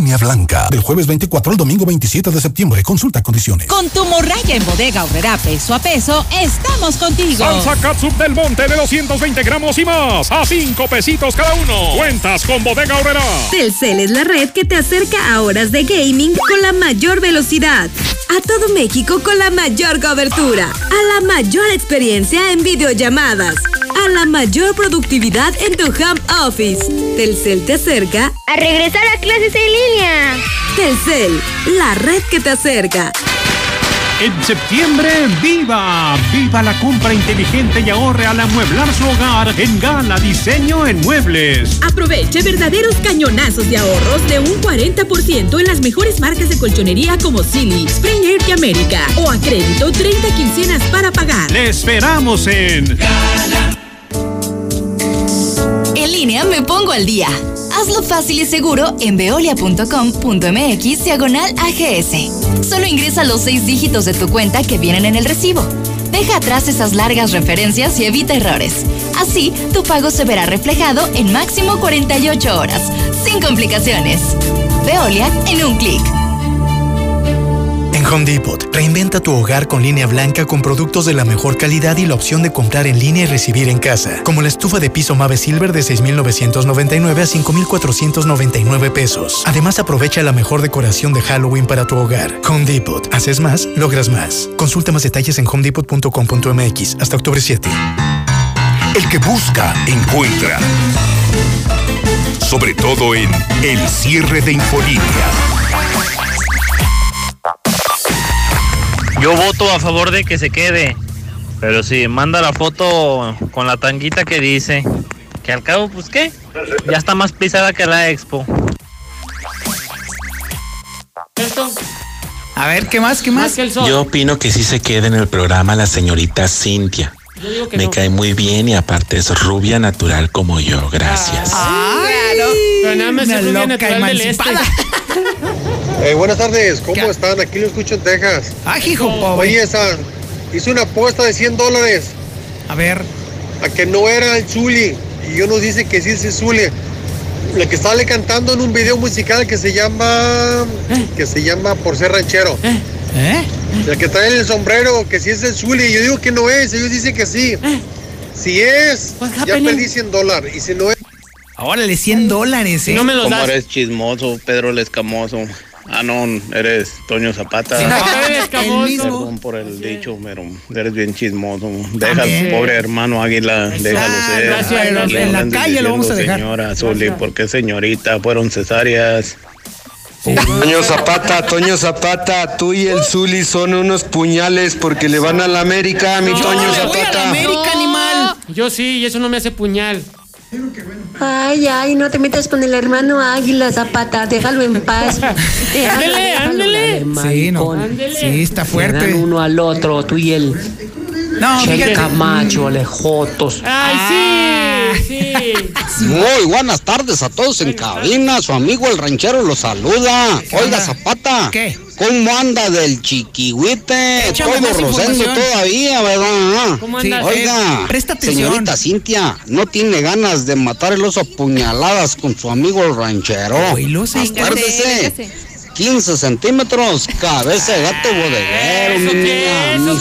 Línea blanca. Del jueves 24 al domingo 27 de septiembre. Consulta condiciones. Con tu morraya en bodega horrera peso a peso, estamos contigo. Salsa Katsup del Monte de 220 gramos y más. A 5 pesitos cada uno. Cuentas con bodega horrera. Telcel es la red que te acerca a horas de gaming con la mayor velocidad. A todo México con la mayor cobertura. A la mayor experiencia en videollamadas. A la mayor productividad en tu home office. Telcel te acerca a regresar a clases en línea. Telcel, la red que te acerca. En septiembre, ¡viva! ¡Viva la compra inteligente y ahorre al amueblar su hogar en Gala Diseño en Muebles! Aproveche verdaderos cañonazos de ahorros de un 40% en las mejores marcas de colchonería como Silly, Spring Air y América. O a crédito 30 quincenas para pagar. ¡Le esperamos en En línea me pongo al día. Hazlo fácil y seguro en veolia.com.mx diagonal AGS. Solo ingresa los seis dígitos de tu cuenta que vienen en el recibo. Deja atrás esas largas referencias y evita errores. Así, tu pago se verá reflejado en máximo 48 horas, sin complicaciones. Veolia en un clic. Home Depot, reinventa tu hogar con línea blanca con productos de la mejor calidad y la opción de comprar en línea y recibir en casa, como la estufa de piso Mave Silver de 6,999 a 5,499 pesos. Además, aprovecha la mejor decoración de Halloween para tu hogar. Home Depot, haces más, logras más. Consulta más detalles en homedepot.com.mx hasta octubre 7. El que busca, encuentra. Sobre todo en el cierre de Infolínea. Yo voto a favor de que se quede. Pero si manda la foto con la tanguita que dice. Que al cabo, pues qué. Ya está más pisada que la expo. A ver, ¿qué más? ¿Qué más? Yo opino que sí se quede en el programa la señorita Cintia. Yo digo que Me no. cae muy bien y aparte es rubia natural como yo. Gracias. Claro. Pero nada más es rubia natural del este. Eh, buenas tardes, ¿cómo están? Aquí lo escucho en Texas. Ah, hijo, pobre. Oye, esa, hice una apuesta de 100 dólares. A ver. A que no era el Zuli. Y yo nos dice que sí es el Zuli. La que sale cantando en un video musical que se llama. Que se llama Por ser ranchero. ¿Eh? La que trae el sombrero, que sí es el Zuli. Yo digo que no es, ellos dicen que sí. Si es, ya perdí 100 dólares. Y si no es. Órale, 100 dólares, ¿eh? ¿Cómo eres chismoso, Pedro el Escamoso? Ah, no, eres Toño Zapata. Perdón por el dicho, pero eres bien chismoso. Deja al pobre hermano Águila, déjalo ser. gracias, No en la calle lo vamos a dejar. Señora Zuli, ¿por qué señorita? Fueron cesáreas. Toño Zapata, Toño Zapata, tú y el Zuli son unos puñales porque le van a la América, mi Toño Zapata. América, animal. Yo sí, y eso no me hace puñal. Ay, ay, no te metas con el hermano Águila Zapata, déjalo en paz. Déjalo, Ándele, déjalo. ándele. Sí, no. Sí, está fuerte. dan uno al otro, tú y el No, Che fíjate. Camacho, lejotos. Ay, sí, sí. Muy buenas tardes a todos en cabina. Su amigo el ranchero los saluda. Oiga, Zapata. ¿Qué? ¿Cómo anda del chiquihuite? Échame Todo rosendo todavía, ¿verdad? ¿Cómo andas? Oiga, Eh, presta atención. señorita Cintia, ¿no tiene ganas de matar el oso a puñaladas con su amigo el ranchero? Acuérdese. 15 centímetros, cabeza de gato bodeguero, mi niña, mi.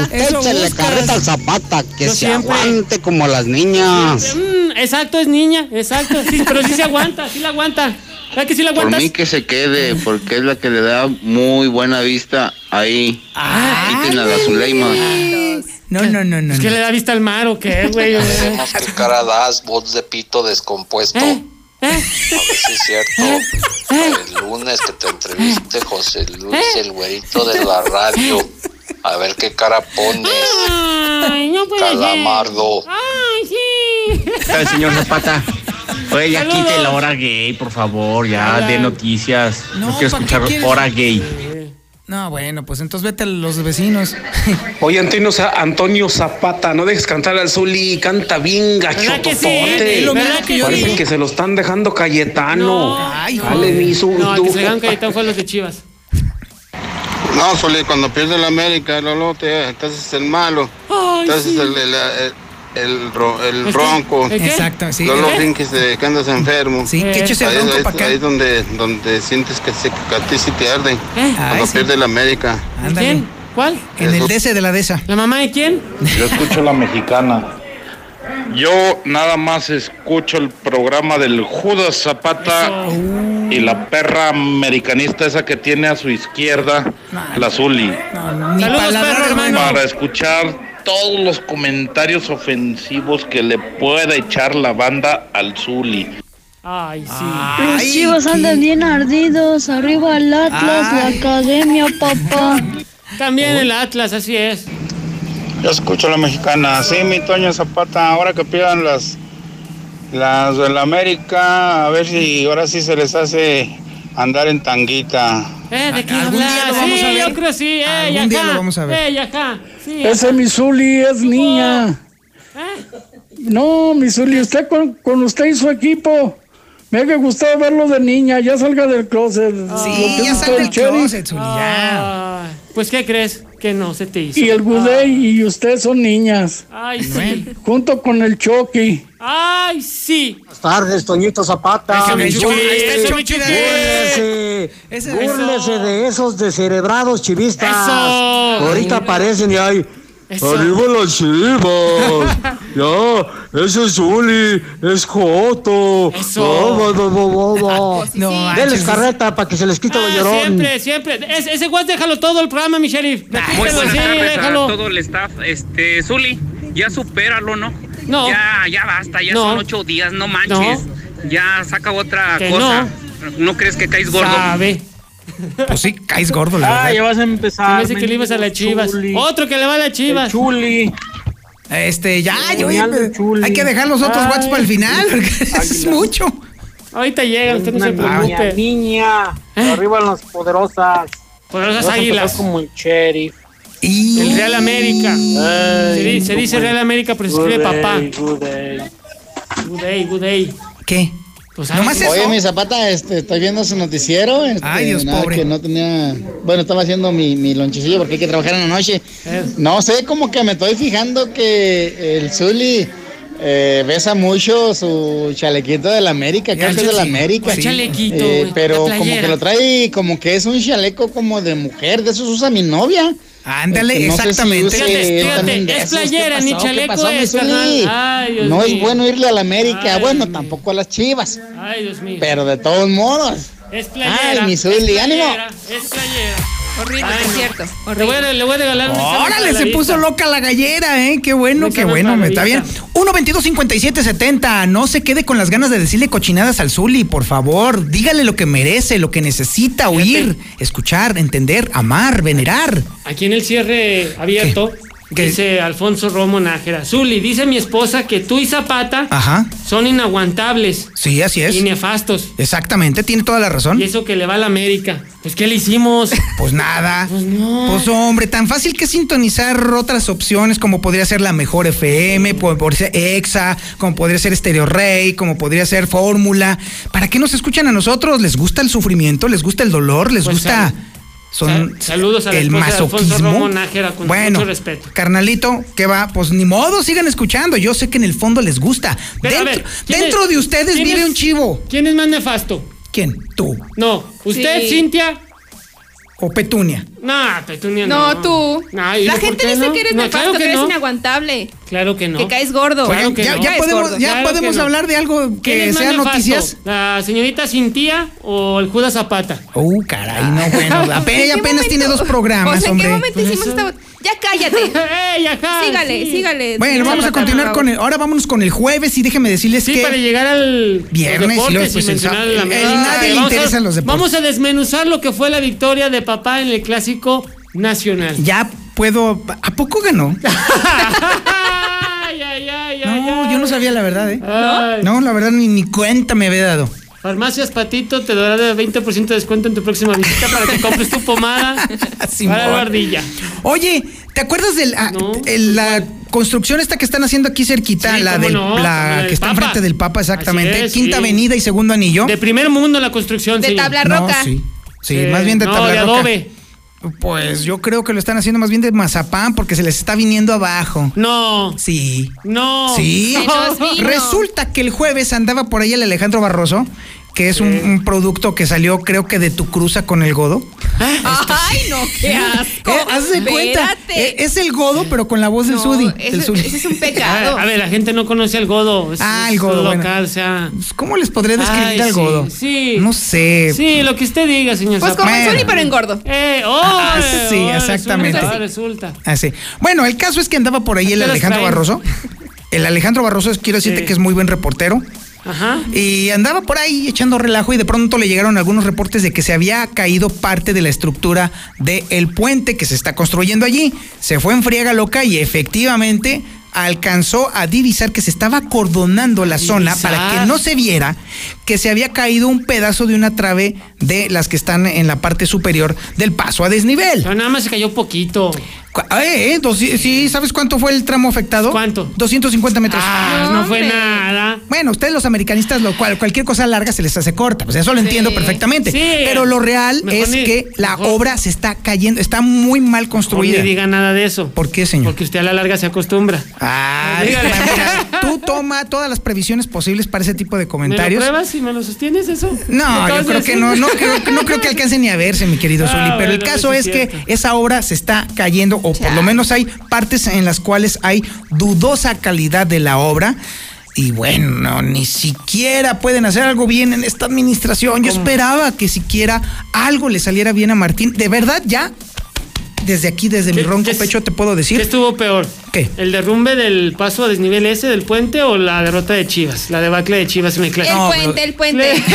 Usted se le carreta al zapata, que Yo se siempre. aguante como las niñas. Mm, exacto, es niña, exacto. Sí, pero sí se aguanta, sí la aguanta. ¿Verdad que sí la Por mí que se quede, porque es la que le da muy buena vista ahí. Quiten a la Zuleima. No, no, no, no. ¿Es que le da vista al mar o qué, güey? ¿Qué cara das, voz de pito descompuesto? ¿Eh? A ver si es cierto. El lunes que te entreviste, José Luis, el güerito de la radio. A ver qué cara pones. Ay, no puede ser. Calamardo. Ay, sí. Ay, señor Zapata. Oye, ya Saludos. quite la hora gay, por favor, ya Hola. de noticias. No, No, quiero ¿para escuchar hora gay. No, bueno, pues entonces vete a los vecinos. Oye, Antonio, Za- Antonio Zapata, no dejes cantar al Zuli, canta bien ¿Verdad que sí? gachototote. Lo mismo que yo Parece digo. que se lo están dejando Cayetano. Ay, Dale, mi No, el que se le dan Cayetano fue los de Chivas. No, Zuli, cuando pierde la América, Lolo, te, entonces el malo. Ay, entonces sí. el, el, el, el ro- el ¿El qué? bronco. ¿El qué? Exacto, sí. Lolo ¿El qué? Finques de que andas enfermo. Sí, que eches el ahí, bronco ahí- pa' acá. ahí es donde, donde sientes que, se, que a ti sí te arde. Cuando Ay, sí. pierde la América. ¿Quién? ¿Cuál? En el DC de la DESA. ¿La mamá de quién? Yo escucho la mexicana. Yo nada más escucho el programa del Judas Zapata y la perra americanista esa que tiene a su izquierda, la Zuli. Saludos, perro, hermano. Para escuchar todos los comentarios ofensivos que le pueda echar la banda al Zuli. Ay, sí. Los chivos andan bien ardidos. Arriba el Atlas, Ay. la academia, papá. También el Atlas, así es. Yo escucho la mexicana. Sí, mi Toño Zapata, ahora que pidan las, las del América, a ver si ahora sí se les hace andar en tanguita. Eh, ¿de qué Algún día lo vamos sí, a ver. yo creo sí. Eh, Algún día lo vamos a ver. Eh, y acá. Sí, Ese acá. mi Zuli es niña. No, mi Zuli, usted con, con usted y su equipo. Me ha gustado verlo de niña, ya salga del closet. Sí, ya sal del closet, Zuli, ya. Ah, pues, ¿qué crees? Que no se te hizo. Y el Gudey y usted son niñas. Ay, sí. Junto con el Chucky. Ay, sí. Buenas tardes, Toñito Zapata. Ese Mi. Chucky, ese mi Chucky. Búrlese, Ese- búrlese de esos descerebrados chivistas. Eso. Ahorita aparecen y hay. Eso. Arriba las chivas. ya, ese Zuli es Joto. Eso. Va, va, va, va, va. No, Denles manches. carreta para que se les quite lo Ah, llorón. siempre, siempre. Es- ese guas déjalo todo el programa, mi sheriff. Muy Repítelo, buenas sí, tardes a déjalo. todo el staff. Este, Zuli, ya supéralo, ¿no? No. Ya, ya basta, ya No. son ocho días, no manches. Ya saca otra Que cosa. No. crees que caes gordo? Sabe. Pues sí, caes gordo, la Ah, verdad. ya vas a Se me empezar. hace que le ibas a las chivas. Chuli. Otro que le va a las chivas. Chuli. Este, ya, yo, hay que dejar los otros. WhatsApp para el final, porque es mucho. Ahorita llega, usted no se preocupe. niña. Arriba las poderosas. Poderosas águilas. como el sheriff. El Real América. Ay, Se, di- se dice Real América, pero se escribe papá. good day. Good day, good day. ¿Qué? Pues, Nomás eso. Oye, mi Zapata, este, estoy viendo su noticiero. este, Ay, Dios, nada, pobre. que no tenía. Bueno, estaba haciendo mi, mi lonchecillo porque hay que trabajar en la noche. No sé, como que me estoy fijando que el Zuli eh, besa mucho su chalequito de la América, creo que es de la sí. América. ¿Cuál chalequito, Eh, pero como que lo trae, como que es un chaleco como de mujer, de esos usa mi novia. Ándale, no si exactamente. use Fíjate, fíjate, es esos. ¿Qué playera, ni chaleco es. Ay, Dios No es bueno irle a la América, Ay, bueno, tampoco a las chivas, Ay, Dios mío. pero de todos modos. Es playera. Ay, mi Zuli, ánimo. Es playera. Horrible, Ay, no. cierto. Le voy, a, le voy a regalar un Órale, se puso loca la gallera, ¿eh? Qué bueno, qué bueno, me está bien. 1 22 57 70 No se quede con las ganas de decirle cochinadas al Zuli, por favor. Dígale lo que merece, lo que necesita oír, escuchar, entender, amar, venerar. Aquí en el cierre abierto ¿Qué? Dice Alfonso Romo Nájera. Zuli, dice mi esposa que tú y Zapata Ajá. son inaguantables Sí, así es. y nefastos. Exactamente, tiene toda la razón. Y eso que le va a la América. Pues, ¿qué le hicimos? Pues nada. Pues no. Pues hombre, tan fácil que sintonizar otras opciones como podría ser la mejor FM, como podría ser EXA, como podría ser Stereo Rey, como podría ser Fórmula. ¿Para qué nos escuchan a nosotros? ¿Les gusta el sufrimiento? ¿Les gusta el dolor? ¿Les Pues gusta son Sal- saludos a la el masoquismo? Romo Nájera, con bueno, mucho respeto. carnalito, ¿qué va? Pues ni modo, sigan escuchando. Yo sé que en el fondo les gusta. Pero, dentro ver, ¿quién dentro es- de ustedes vive es- un chivo. ¿Quién es más nefasto? ¿Quién? ¿Tú No, ¿usted, Sí. Cintia? O Petunia? No, Petunia no. No, tú. No, ¿y La gente dice no? que eres No, nefasto, claro que, que eres no. inaguantable. Claro que no. Que caes gordo. Claro que ya, no. ya podemos, gordo. ya Claro que podemos no. hablar de algo ¿Quién que sea noticias. ¿La señorita Cintia o el Judas Zapata? Uh, caray, no, bueno, apenas, ¿En qué apenas tiene dos programas, Pues, ¿en hombre. qué momento Pues hicimos esta... Ya cállate. ¡Ey, ajá! sígale, sí. sígale. Bueno, vamos a continuar con el. Ahora vámonos con el jueves y déjeme decirles Sí, que. para llegar al Viernes, los y luego, deportes pues, y el El- nadie le Vamos a- interesan los deportes. Vamos a desmenuzar lo que fue la victoria de papá en el clásico nacional. Ya puedo. ¿A poco ganó? ay, ay, ay, ay, No, ay. yo no sabía la verdad, ¿eh? No, la verdad ni, ni cuenta me había dado. Farmacias Patito te dará de 20% de descuento en tu próxima visita para que compres tu pomada para la ardilla. Oye, ¿te acuerdas de la, No. el- la construcción esta que están haciendo aquí cerquita? Sí, la del, no, la que está enfrente del Papa, exactamente. Es, Quinta sí. Avenida y Segundo Anillo. De primer mundo la construcción, De señor. tabla No, roca. sí. Sí, Sí, más bien de no, tabla de roca. adobe. Pues yo creo que lo están haciendo más bien de mazapán porque se les está viniendo abajo. No, Sí. no. Sí. Resulta que el jueves andaba por ahí el Alejandro Barroso, que es un, un producto que salió creo que de tu cruza con el godo. Ay, no, qué asco. Eh, haz de cuenta. Eh, es el godo, pero con la voz del No, Sudi. ese, del Zuli. ese es un pecado. a ver, la gente no conoce al godo. Es, Ah, el godo, bueno. local, o sea. Pues, ¿Cómo les podré describir Ay, al sí, godo? sí. No sé. Sí, lo que usted diga, señor Pues como el Zapata. Bueno. Zuli, pero engordo. Eh, oh, Ah, eh, sí, oh, exactamente. Resulta, resulta. Así. Bueno, el caso es que andaba por ahí el ¿A qué horas Alejandro? Barroso. El Alejandro Barroso, es- quiero decirte Sí. que es muy buen reportero. Ajá. Y andaba por ahí echando relajo y de pronto le llegaron algunos reportes de que se había caído parte de la estructura del puente que se está construyendo allí. Se fue en friega loca y efectivamente alcanzó a divisar que se estaba acordonando la zona para que no se viera que se había caído un pedazo de una trave de las que están en la parte superior del paso a desnivel. Pero nada más se cayó poquito. Cu- Eh, eh, dos- sí, ¿sabes cuánto fue el tramo afectado? ¿Cuánto? 250 metros. Ah, No, no, fue nada. Bueno, ustedes los americanistas, lo cual, cualquier cosa larga se les hace corta, pues eso lo entiendo perfectamente. Sí. Pero lo real Mejor es ni- que la mejor. obra se está cayendo, está muy mal No construida. le diga nada de eso. ¿Por qué, señor? Porque usted a la larga se acostumbra. Ah, Dígale. tú toma todas las previsiones posibles para ese tipo de ¿Me lo comentarios. pruebas y me lo sostienes eso? ¿Me No, yo creo que no, no creo, no creo que alcance ni a verse, mi querido Ah, Zuli. Pero el caso es es que esa obra se está cayendo, o por lo menos hay partes en las cuales hay dudosa calidad de la obra. Y bueno, ni siquiera pueden hacer algo bien en esta administración. Yo esperaba que siquiera algo le saliera bien a Martín. De verdad, ya, desde aquí, desde mi ¿Qué- ronco qué pecho, te puedo ¿Qué decir. estuvo peor? ¿Qué? ¿El derrumbe del paso a desnivel ese del puente o la derrota de Chivas? La debacle de Chivas en el El clásico. No, puente, el puente. Sí.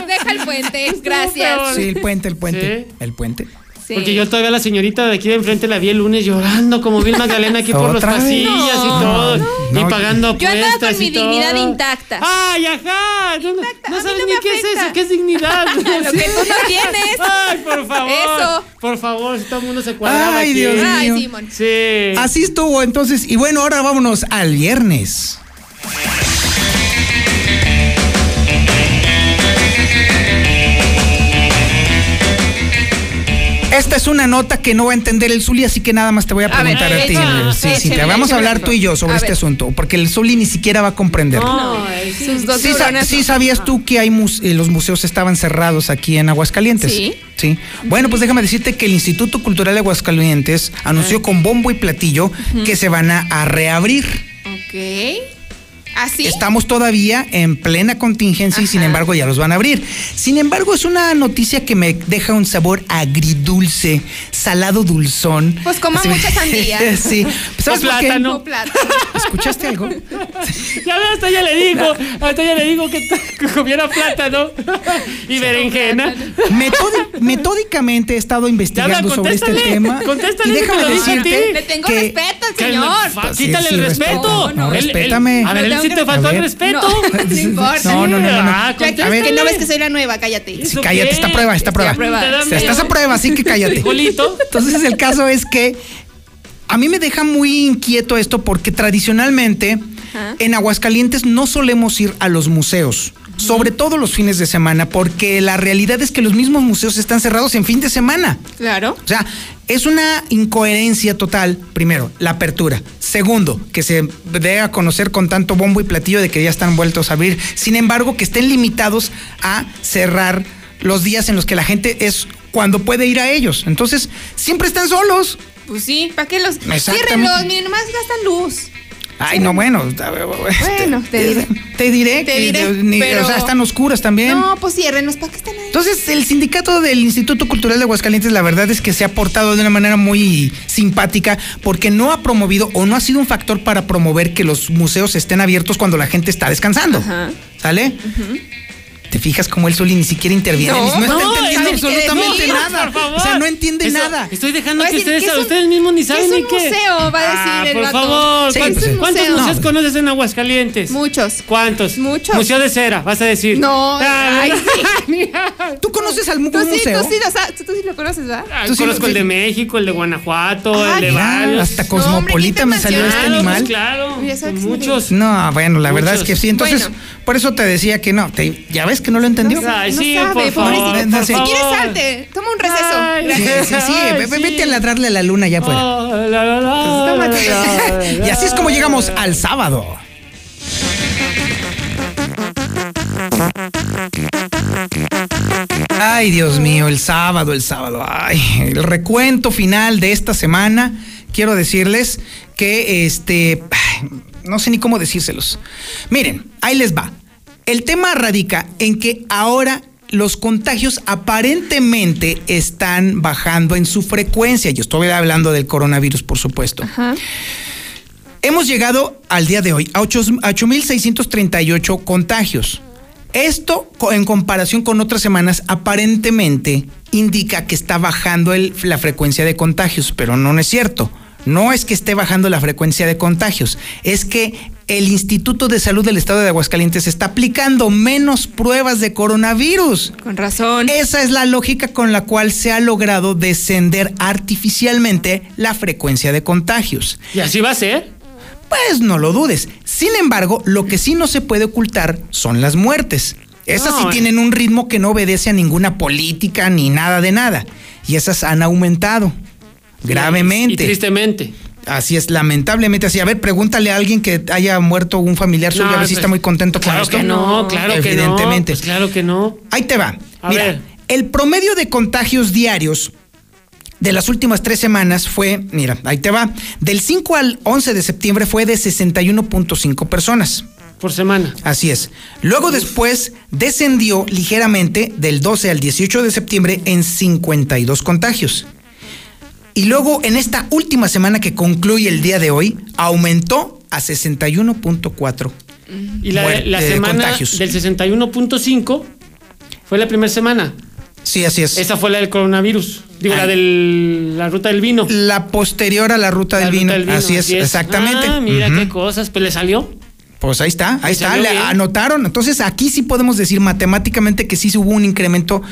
Tú, deja el puente. Gracias. Sí, el puente, el puente. Sí. El puente. Sí. Porque yo todavía la señorita de aquí de enfrente la vi el lunes llorando como Bill Magdalena aquí por los pasillos y No, todo. no. Y pagando Yo andaba con mi y todo. dignidad intacta. ¡Ay, ajá! No, no- Intacta. no sabes no ni qué es eso, qué es dignidad. Lo que tú no tienes. ¡Ay, por favor! Eso. Por favor, si todo el mundo se cuadraba Ay, aquí. Dios mío. Ay, Simón. Sí. Así estuvo entonces. Y bueno, ahora vámonos al viernes. Esta es una nota que no va a entender el Zuli, así que nada más te voy a A ver, preguntar a, ti. échale, Sí, sí, échale, te vamos a hablar tú y yo sobre este asunto, porque el Zuli ni siquiera va a comprender. No, eh, sí. Sus dos Sí, sa- sí sabías tú que hay eh, los museos estaban cerrados aquí en Aguascalientes. Sí. Sí. Bueno, pues déjame decirte que el Instituto Cultural de Aguascalientes anunció con bombo y platillo que se van a, a reabrir. Ok. ¿Así? Estamos todavía en plena contingencia y sin embargo ya los van a abrir. Sin embargo, es una noticia que me deja un sabor agridulce, salado dulzón. Pues coma Así- mucha sandía. sí. ¿Sabes O plátano. O plátano. ¿Escuchaste algo? Ya ves, hasta ya le digo, hasta ya le digo que, que comiera plátano y berenjena. Metódicamente he estado investigando sobre este tema. contéstale, y déjame decirte ti. Le tengo que respeto al señor. Sí, quítale sí, el respeto. No, respétame. a ver, sí te faltó el respeto. No, no importa. No, no, no, no, no. Ah, que no ves que soy la nueva, cállate. ¿Eso Cállate, qué? está a prueba, está a prueba. Sea, estás a prueba, así que cállate. Entonces el caso es que a mí me deja muy inquieto esto porque tradicionalmente Ajá. en Aguascalientes no solemos ir a los museos. Sobre todo los fines de semana, porque la realidad es que los mismos museos están cerrados en fin de semana. Claro. O sea, es una incoherencia total, primero, la apertura. Segundo, que se dé a conocer con tanto bombo y platillo de que ya están vueltos a abrir. Sin embargo, que estén limitados a cerrar los días en los que la gente es cuando puede ir a ellos. Entonces, siempre están solos. Pues sí, ¿para qué los ciérrenlos? Miren, nomás gastan luz. Ay, no, bueno. Bueno, te diré. Te diré. Te que- ni- pero- O sea, están oscuras también. No, pues ciérrenlos, ¿para qué están ahí? Entonces, el sindicato del Instituto Cultural de Aguascalientes, la verdad es que se ha portado de una manera muy simpática porque no ha promovido o no ha sido un factor para promover que los museos estén abiertos cuando la gente está descansando. Ajá. ¿Sale? ¿Te fijas cómo el Zuli ni siquiera interviene? No, no, está no, entendiendo es que- absolutamente nada. por favor. O sea, no entiende Eso, nada. Estoy dejando que ustedes, ¿qué es un- ustedes mismos ni qué saben es ni un qué. museo? Va a decir Ah, el por vato. favor. Sí, ¿Cuántos, pues, cuántos museos No. conoces en Aguascalientes? Muchos. ¿Cuántos? Muchos. Museo de cera, vas a decir. No, Ah, ay, ¿Tú conoces algún Tú sí, museo? tú sí, lo sa- tú, tú sí lo conoces, ¿verdad? Ah, Tú sí conozco el de México, el de Guanajuato, Ah, el de varios. hasta Cosmopolita me salió este animal. Pues claro, que sí. muchos. No, bueno, la verdad es que sí. Entonces, por eso te decía que no. ¿Ya ves que no lo entendió? Ay, No sí, sabe, por favor, por sí. Si quieres, favor. salte. Toma un receso. Ay, Sí, sí, sí, Ay, sí. vete a ladrarle a la luna allá afuera. Oh, la, la, la, Y así es como llegamos al sábado. Ay, Dios mío, el sábado, el sábado. Ay, el recuento final de esta semana. Quiero decirles que este. No sé ni cómo decírselos. Miren, ahí les va. El tema radica en que ahora los contagios aparentemente están bajando en su frecuencia. Yo estoy hablando del coronavirus, por supuesto. Ajá. Hemos llegado al día de hoy a ocho- a 8.638 contagios. Esto, en comparación con otras semanas, aparentemente indica que está bajando el- la frecuencia de contagios, pero no, no es cierto. No es que esté bajando la frecuencia de contagios, es que el Instituto de Salud del Estado de Aguascalientes está aplicando menos pruebas de coronavirus. Con razón. Esa es la lógica con la cual se ha logrado descender artificialmente la frecuencia de contagios. ¿Y así va a ser? Pues no lo dudes. Sin embargo, lo que sí no se puede ocultar son las muertes. Esas No, sí tienen un ritmo que no obedece a ninguna política ni nada de nada. Y esas han aumentado Y gravemente. tristemente. Así es, lamentablemente así. A ver, pregúntale a alguien que haya muerto un familiar suyo, No, a ver si pues, está muy contento Claro con esto. que no, claro que no. Evidentemente. Pues claro que no. Ahí te va. A Mira, ver. el promedio de contagios diarios de las últimas tres semanas fue, mira, ahí te va, del 5 al 11 de septiembre fue de 61.5 personas. Por semana. Así es. Luego después descendió ligeramente del 12 al 18 de septiembre en 52 contagios. Y luego en esta última semana que concluye el día de hoy, aumentó a 61.4. Y la, Muerte- la eh, semana contagios. del 61.5 fue la primera semana. Sí, así es. Esa fue la del coronavirus. Digo, la de la ruta del vino. La posterior a la ruta, La del, ruta vino. Así es, exactamente. Ah, mira qué cosas. Pues le salió. Pues ahí está, ahí está, le bien. anotaron. Entonces aquí sí podemos decir matemáticamente que sí hubo un incremento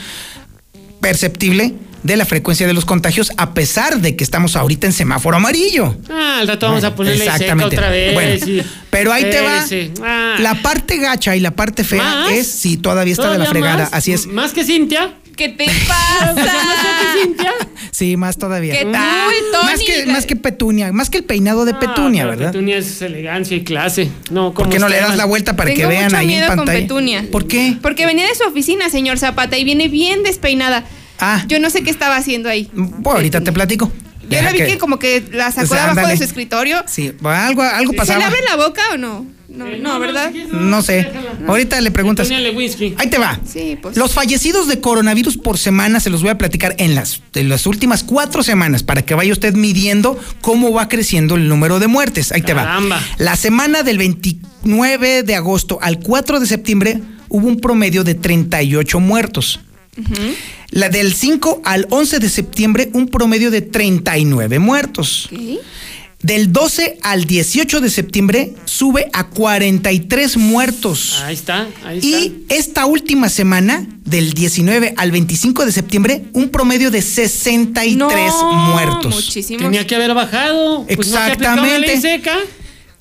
perceptible de la frecuencia de los contagios a pesar de que estamos ahorita en semáforo amarillo. Ah, al rato vamos a ponerle seca Exactamente. otra vez. Bueno, y- pero ahí te va. Ah. La parte gacha y la parte fea ¿Más? es si todavía está de la ¿Todavía fregada. más? Así es. ¿Más que Cintia? ¿Qué te pasa? ¿Más que Cintia? Sí, más todavía. ¿Qué tal, más Tony? que más que Petunia, más que el peinado de Petunia, Ah, pero ¿verdad? Petunia es elegancia y clase. No, ¿Por qué no le das la vuelta para que vean mucho ahí en miedo con pantalla? Petunia. ¿Por qué? Porque venía de su oficina, señor Zapata, y viene bien despeinada. Ah. Yo no sé qué estaba haciendo ahí. Bueno, ahorita te platico. Yo Deja la vi que, como que la sacó O sea, de abajo ándale. de su escritorio. Sí, algo, algo ¿Se le pasaba. abre la boca o no? No, no, ¿verdad? No sé. Ahorita le preguntas. Ahí te va. Sí, pues. Los fallecidos de coronavirus por semana se los voy a platicar en las, en las últimas cuatro semanas para que vaya usted midiendo cómo va creciendo el número de muertes. Ahí te va. La semana del 29 de agosto al 4 de septiembre hubo un promedio de 38 muertos. La del 5 al 11 de septiembre un promedio de 39 muertos. Del 12 al 18 de septiembre sube a 43 muertos. Ahí está, ahí está. Y esta última semana, del 19 al 25 de septiembre, un promedio de 63 No, muertos. Muchísimos. Tenía que haber bajado. Pues no te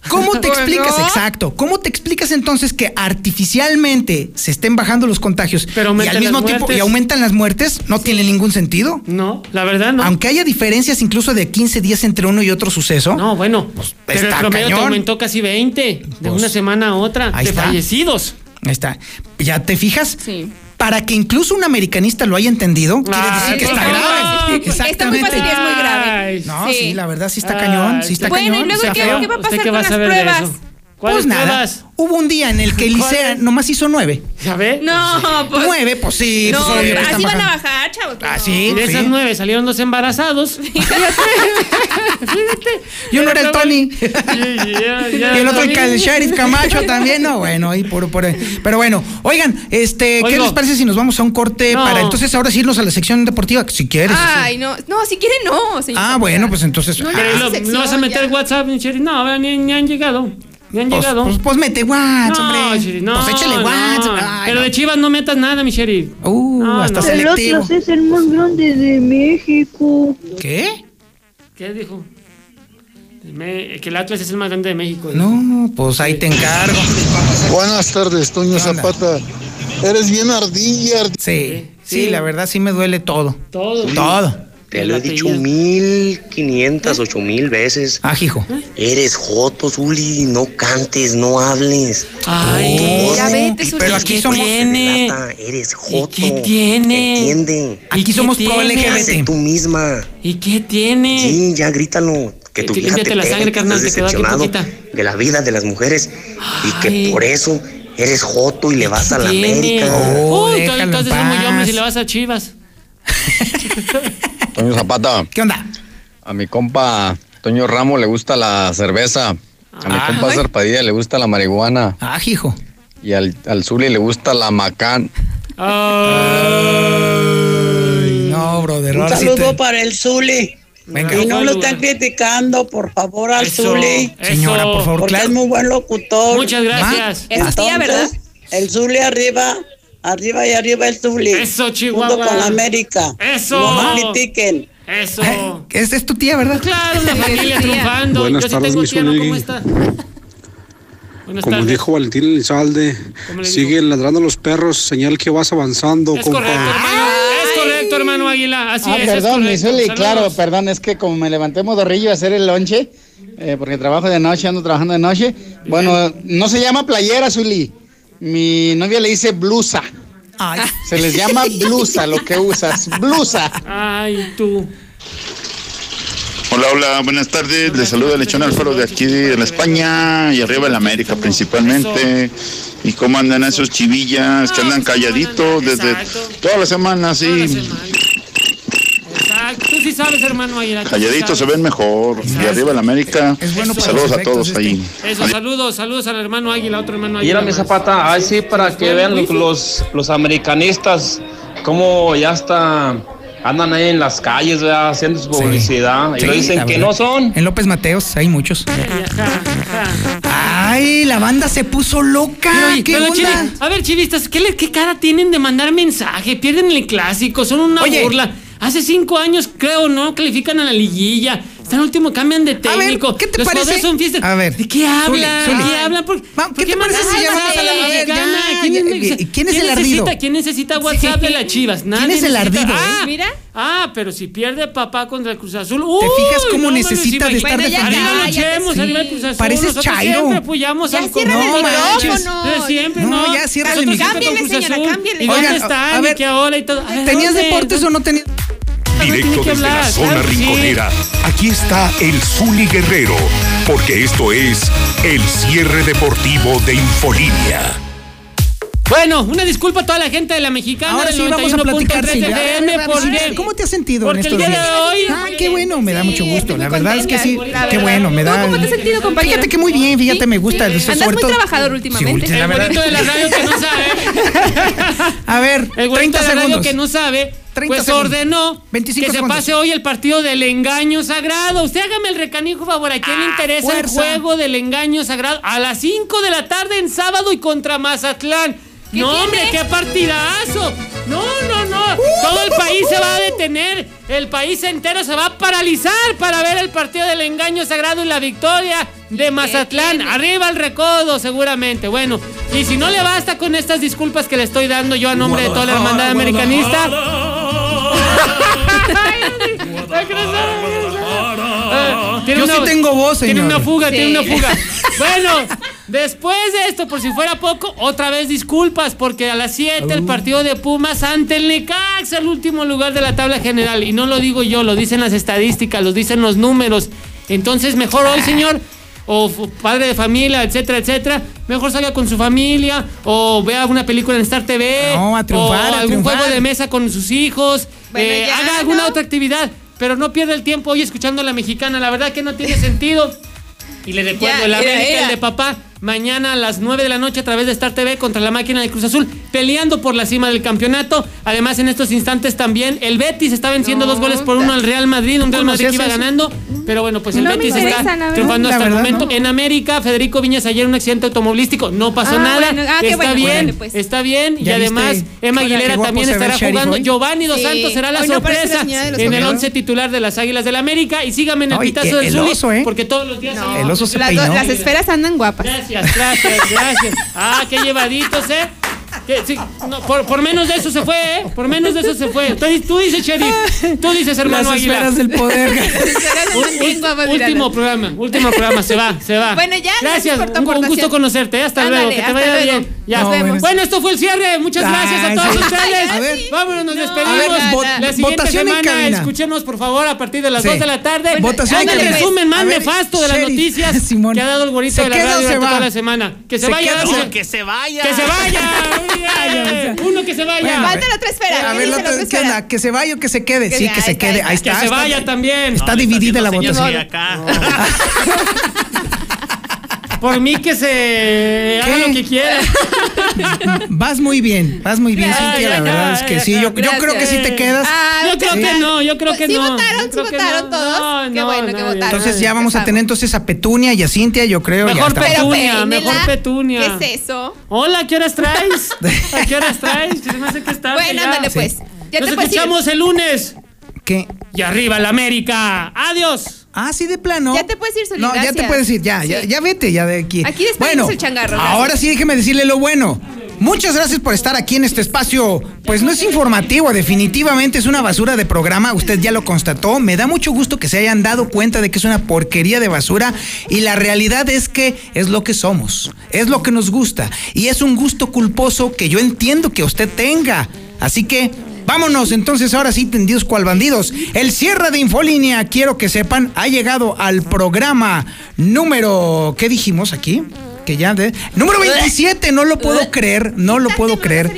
¿Cómo te Bueno. explicas? Exacto. ¿Cómo te explicas entonces que artificialmente se estén bajando los contagios Pero y al mismo tiempo y aumentan las muertes? No tiene ningún sentido. No, la verdad no. Aunque haya diferencias incluso de 15 días entre uno y otro suceso. No, bueno, pero el promedio te cañón. aumentó casi 20 de Pues, una semana a otra ahí de está. fallecidos. Ahí está. ¿Ya te fijas? Sí. Para que incluso un americanista lo haya entendido, quiere decir que está grave. Está muy fácil y es muy grave. No, Sí. sí. la verdad sí está Ay, cañón, sí está Bueno, cañón. y luego, está ¿qué, feo. qué va a ¿Usted pasar qué con va a las pruebas? Pues nada, pruebas? hubo un día en el que Licea nomás hizo nueve. ¿Ya ve? No, pues. Nueve, pues sí. No, pues, obvio así van a bajando. bajar, chavos. pues Ah, no. sí. Y de esas sí. nueve salieron dos embarazados. Fíjate. Yo no era el Tony. Y, y- Y el otro, el, el sheriff Camacho también, no, bueno, ahí por, por- pero bueno, oigan, este, ¿qué Oigo. les parece si nos vamos a un corte No. para entonces ahora sí irnos a la sección deportiva, si quieres? Ay, no. No, si quiere, no. señor. Ah, bueno, pues entonces. No, ah, Pero esa lo- sección ¿No vas a meter ya. WhatsApp, Cheri? No, ni, ni han llegado. Ni han pues, llegado. pues, pues mete WhatsApp, no, hombre. No, pues échale no. WhatsApp. Ay, Pero no. de Chivas no metas nada, mi Cheri. Uh, No, hasta no. El. Atlas es el más grande de México. ¿Qué? ¿Qué dijo? Me- que el Atlas es el más grande de México. No, pues ahí te encargo. Buenas tardes, Toño. Zapata. Eres bien ardilla. ard- Sí, sí, Sí. la verdad sí me duele todo. Todo. Todo. Te lo he dicho mil quinientas, ocho mil veces. Ah, hijo. Eres joto, Zuli. No cantes, no hables. Ay, Ya vete, Zuli. Pero aquí ¿Qué somos. tiene? Eres joto. qué tiene? Entiende. Aquí somos pro LGBT. tú misma. ¿Y qué tiene? Sí, ya grítalo. Que tu vieja te la sangre, carnal, te quedó aquí decepcionado poquita. de la vida de las mujeres. Y que por eso eres joto y le vas a la Tiene. América. Oh, Uy, entonces paz. hombre si le vas a Chivas. Toño Zapata, ¿Qué onda? a mi compa Toño Ramos le gusta la cerveza. A mi Ah, compa ay. Zarpadilla le gusta la marihuana. Ah, hijo. Y al, al Zuli le gusta la macán. No, brother. Un saludo te- para el Zuli. Venga. Y no lo están criticando, por favor, al Eso, Zuli. Señora, por favor, Porque claro. es muy buen locutor. Muchas gracias. Es tu tía, ¿verdad? El Zuli arriba, arriba y arriba el Zuli. Eso, Chihuahua. Junto con la América. Eso. No critiquen. Eso. Eh, Esta es tu tía, ¿verdad? Claro, la familia triunfando. Buenas Yo sí tengo mi tía, ¿no? ¿Cómo está? Buenas Como tardes. dijo Valentín Elizalde, ¿Cómo le sigue ladrando los perros, señal que vas avanzando, Es compa. correcto, hermano. Es correcto, hermano Águila. Así Ah, es. perdón, mi es correcto. Zuli, claro, perdón, es que como me levanté modorrillo a hacer el lonche, eh, porque trabajo de noche, ando trabajando de noche. Bueno, no se llama playera, Zuli. Mi novia le dice blusa. Ay. Se les llama blusa lo que usas. Blusa. Ay, tú. Hola, hola, buenas tardes. Les saluda Lechón Alfaro de aquí de la España y arriba en la América principalmente. ¿Y cómo andan esos chivillas que andan calladitos desde toda la semana así? Sí sabes, hermano sí Calladitos se ven mejor. Y arriba en la América. bueno para Saludos a todos ahí. Eso, saludos, saludos al hermano Águila, otro hermano Águila. era mi zapata, ay sí, para que vean los, los, los americanistas cómo ya está, andan ahí en las calles, ¿verdad? haciendo su publicidad. y Sí, lo dicen que no son. En López Mateos hay muchos. Ay, la banda se puso loca. Pero, oye, ¿Qué pero, onda? Chile, a ver, chivistas, ¿qué, ¿qué cara tienen de mandar mensaje? Pierden el clásico, son una Oye. burla. Hace cinco años, creo, ¿no? Califican a la liguilla. Están último, cambian de técnico. ¿qué te Los parece? son fiestas. A ver, ¿De qué hablan? ¿De qué hablan? ¿Por, ¿por ¿qué te parece si llamamos a la- a a ver, mexicana? ya, ¿Quién, eh, ¿quién es el necesita, ardido? ¿Quién necesita WhatsApp de las chivas? Nadie es el necesita- ardido, Ah, eh? Mira. Ah, pero si pierde papá contra el Cruz Azul. ¿Te fijas uy, cómo no, necesita de estar Bueno, ya, defendiendo? Arriba luchemos, sí. arriba el Cruz Azul. Pareces Nosotros Chairo. siempre apoyamos Ya al el No siempre, No, ¿no? ya cierra el micrófono. Cruz Cámbiale, señora, cámbiale. ¿Y dónde están? a ¿Y ver, qué hora? A ver, ¿Tenías deportes o no tenías? Directo desde la zona claro sí. rinconera, aquí está el Zuli Guerrero, porque esto es el cierre deportivo de Infolínea. Bueno, una disculpa a toda la gente de la mexicana Ahora sí vamos a 91.3 platicar. sí. FM, A ver, porque ¿Cómo te has sentido porque en el estos día de días? hoy- Ah, qué bueno, me da mucho gusto. La verdad es que sí, qué bueno, me da. ¿Cómo te has sentido, compañero? Fíjate que muy bien, fíjate, me gusta. Sí. eso, Andas muy trabajador Sí, últimamente. la el bonito de la radio que no sabe. A ver, El bonito 30 de la radio segundos. que no sabe, 30 pues segundos. ordenó 25 que se pase hoy el partido del engaño sagrado. Usted hágame el recanijo favor, ¿a quién le interesa fuerza. el juego del engaño sagrado? A las 5 de la tarde en sábado y contra Mazatlán. No, hombre, qué partidazo. No, no, no. Todo el país se va a detener. El país entero se va a paralizar para ver el partido del engaño sagrado y la victoria de Mazatlán. Arriba el recodo, seguramente. Bueno, y si no le basta con estas disculpas que le estoy dando yo a nombre de toda la hermandad americanista. Tiene Yo sí tengo voz, Tiene señor. una fuga, Sí. tiene una fuga. Bueno, después de esto, por si fuera poco, otra vez disculpas, porque a las 7 el partido de Pumas ante el Necaxa, el último lugar de la tabla general. Y no lo digo yo, lo dicen las estadísticas, lo dicen los números. Entonces, mejor hoy, señor, o padre de familia, etcétera, etcétera, mejor salga con su familia, o vea alguna película en Star TV, No, a triunfar, o a algún triunfar. juego de mesa con sus hijos, Bueno, eh, ya, haga alguna ¿no? otra actividad, pero no pierda el tiempo hoy escuchando a la mexicana, la verdad que no tiene sentido. Y le recuerdo, el América, el de papá, mañana a las 9 de la noche a través de Star TV contra la máquina de Cruz Azul, peleando por la cima del campeonato. Además, en estos instantes también el Betis está venciendo No, dos goles por uno al Real Madrid, un Real Madrid que iba ganando. Pero bueno, pues el No Betis está triunfando hasta el momento. no. En América, Federico Viñas ayer un accidente automovilístico, no pasó Ah, nada. bueno. Ah, está bueno, bien, pues. está bien. Y ¿Ya además, viste? Emma Aguilera también estará jugando. hoy. Giovanni Dos Sí. Santos será la Hoy no parece la sorpresa en el once titular de las Águilas del América. Y síganme en el Ay, pitazo el- del el Zuli, oso, ¿eh? porque todos los días... El oso se las esferas andan guapas. Gracias, gracias, gracias. Ah, qué llevaditos, ¿eh? Que, sí, no, por, por menos de eso se fue, ¿eh? Por menos de eso se fue. Tú, tú dices, Sheriff. Tú dices, hermano Las esferas del poder. Último programa, último programa, se va, se va. Bueno, ya, gracias un, gusto conocerte, ¿eh? hasta Ándale, luego, que te vaya luego. bien. Ya. Nos vemos. Bueno, esto fue el cierre, muchas gracias a todos sí. ustedes. A ver. Vámonos, nos A despedimos. ver, la siguiente semana, escuchemos por favor a partir de las Sí. 2 de la tarde. Votación el resumen más nefasto de las noticias Simón. que ha dado el gorrito ¿Se de la radio toda la semana. Que se, ¿Se vaya. Que se vaya. Que se vaya. Uno que se vaya. Bueno, Falta la otra esfera. A ¿qué ver, la otra- ¿qué onda? ¿Que se vaya o que se quede? Que Sí, que se quede. ahí está. está. Que se vaya también. Está dividida la votación. acá. Por mí que se haga lo que quiera. Vas muy bien, vas muy bien, Cintia. La verdad es que sí. Yo, yo creo que sí te quedas. Ah, Yo creo sí. que no, yo creo que ¿Sí no. votaron? ¿Sí creo que votaron no. todos? No, Qué no, bueno que votaron. Entonces ya vamos a tener entonces a Petunia y a Cintia, yo creo. Mejor está. Pero Petunia, mejor Petunia. ¿Qué es eso? Hola, ¿qué horas traes? ¿A qué horas traes? Se me hace que estás Bueno, ándale pues. Ya Nos te puedes ir. escuchamos el lunes. ¿Qué? Y arriba la América. Adiós. Ah, sí, de plano. Ya te puedes ir, No, ya te puedes ir, ya, ya, Sí. ya vete, ya de aquí. Aquí despedimos bueno, el changarro, gracias. Ahora sí, déjeme decirle lo bueno. Muchas gracias por estar aquí en este espacio. Pues no es informativo, definitivamente es una basura de programa. Usted ya lo constató. Me da mucho gusto que se hayan dado cuenta de que es una porquería de basura. Y la realidad es que es lo que somos. Es lo que nos gusta. Y es un gusto culposo que yo entiendo que usted tenga. Así que Vámonos entonces ahora sí tendidos cual bandidos. El cierre de Infolínea, quiero que sepan, ha llegado al programa número, ¿qué dijimos aquí? Que ya de, número 27, no lo puedo creer, no lo puedo creer.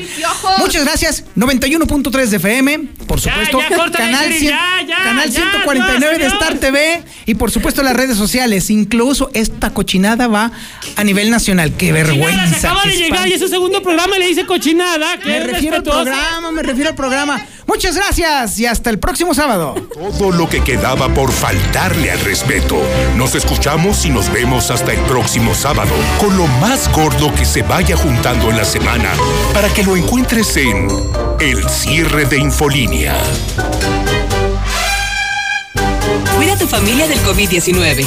Muchas gracias. 91.3 de FM, por Ya, supuesto, ya, córtale, canal, Sheriff, 100 ya, ya, canal ya, 149 de Star. TV y por supuesto las redes sociales. Incluso esta cochinada va a nivel nacional. Qué vergüenza. se acaba de llegar y es su segundo programa y le dice cochinada. Me refiero al programa, me refiero al programa. Muchas gracias y hasta el próximo sábado. Todo lo que quedaba por faltarle al respeto. Nos escuchamos y nos vemos hasta el próximo sábado con lo más gordo que se vaya juntando en la semana para que lo encuentres en El cierre de Infolínea. Cuida a tu familia del COVID-19.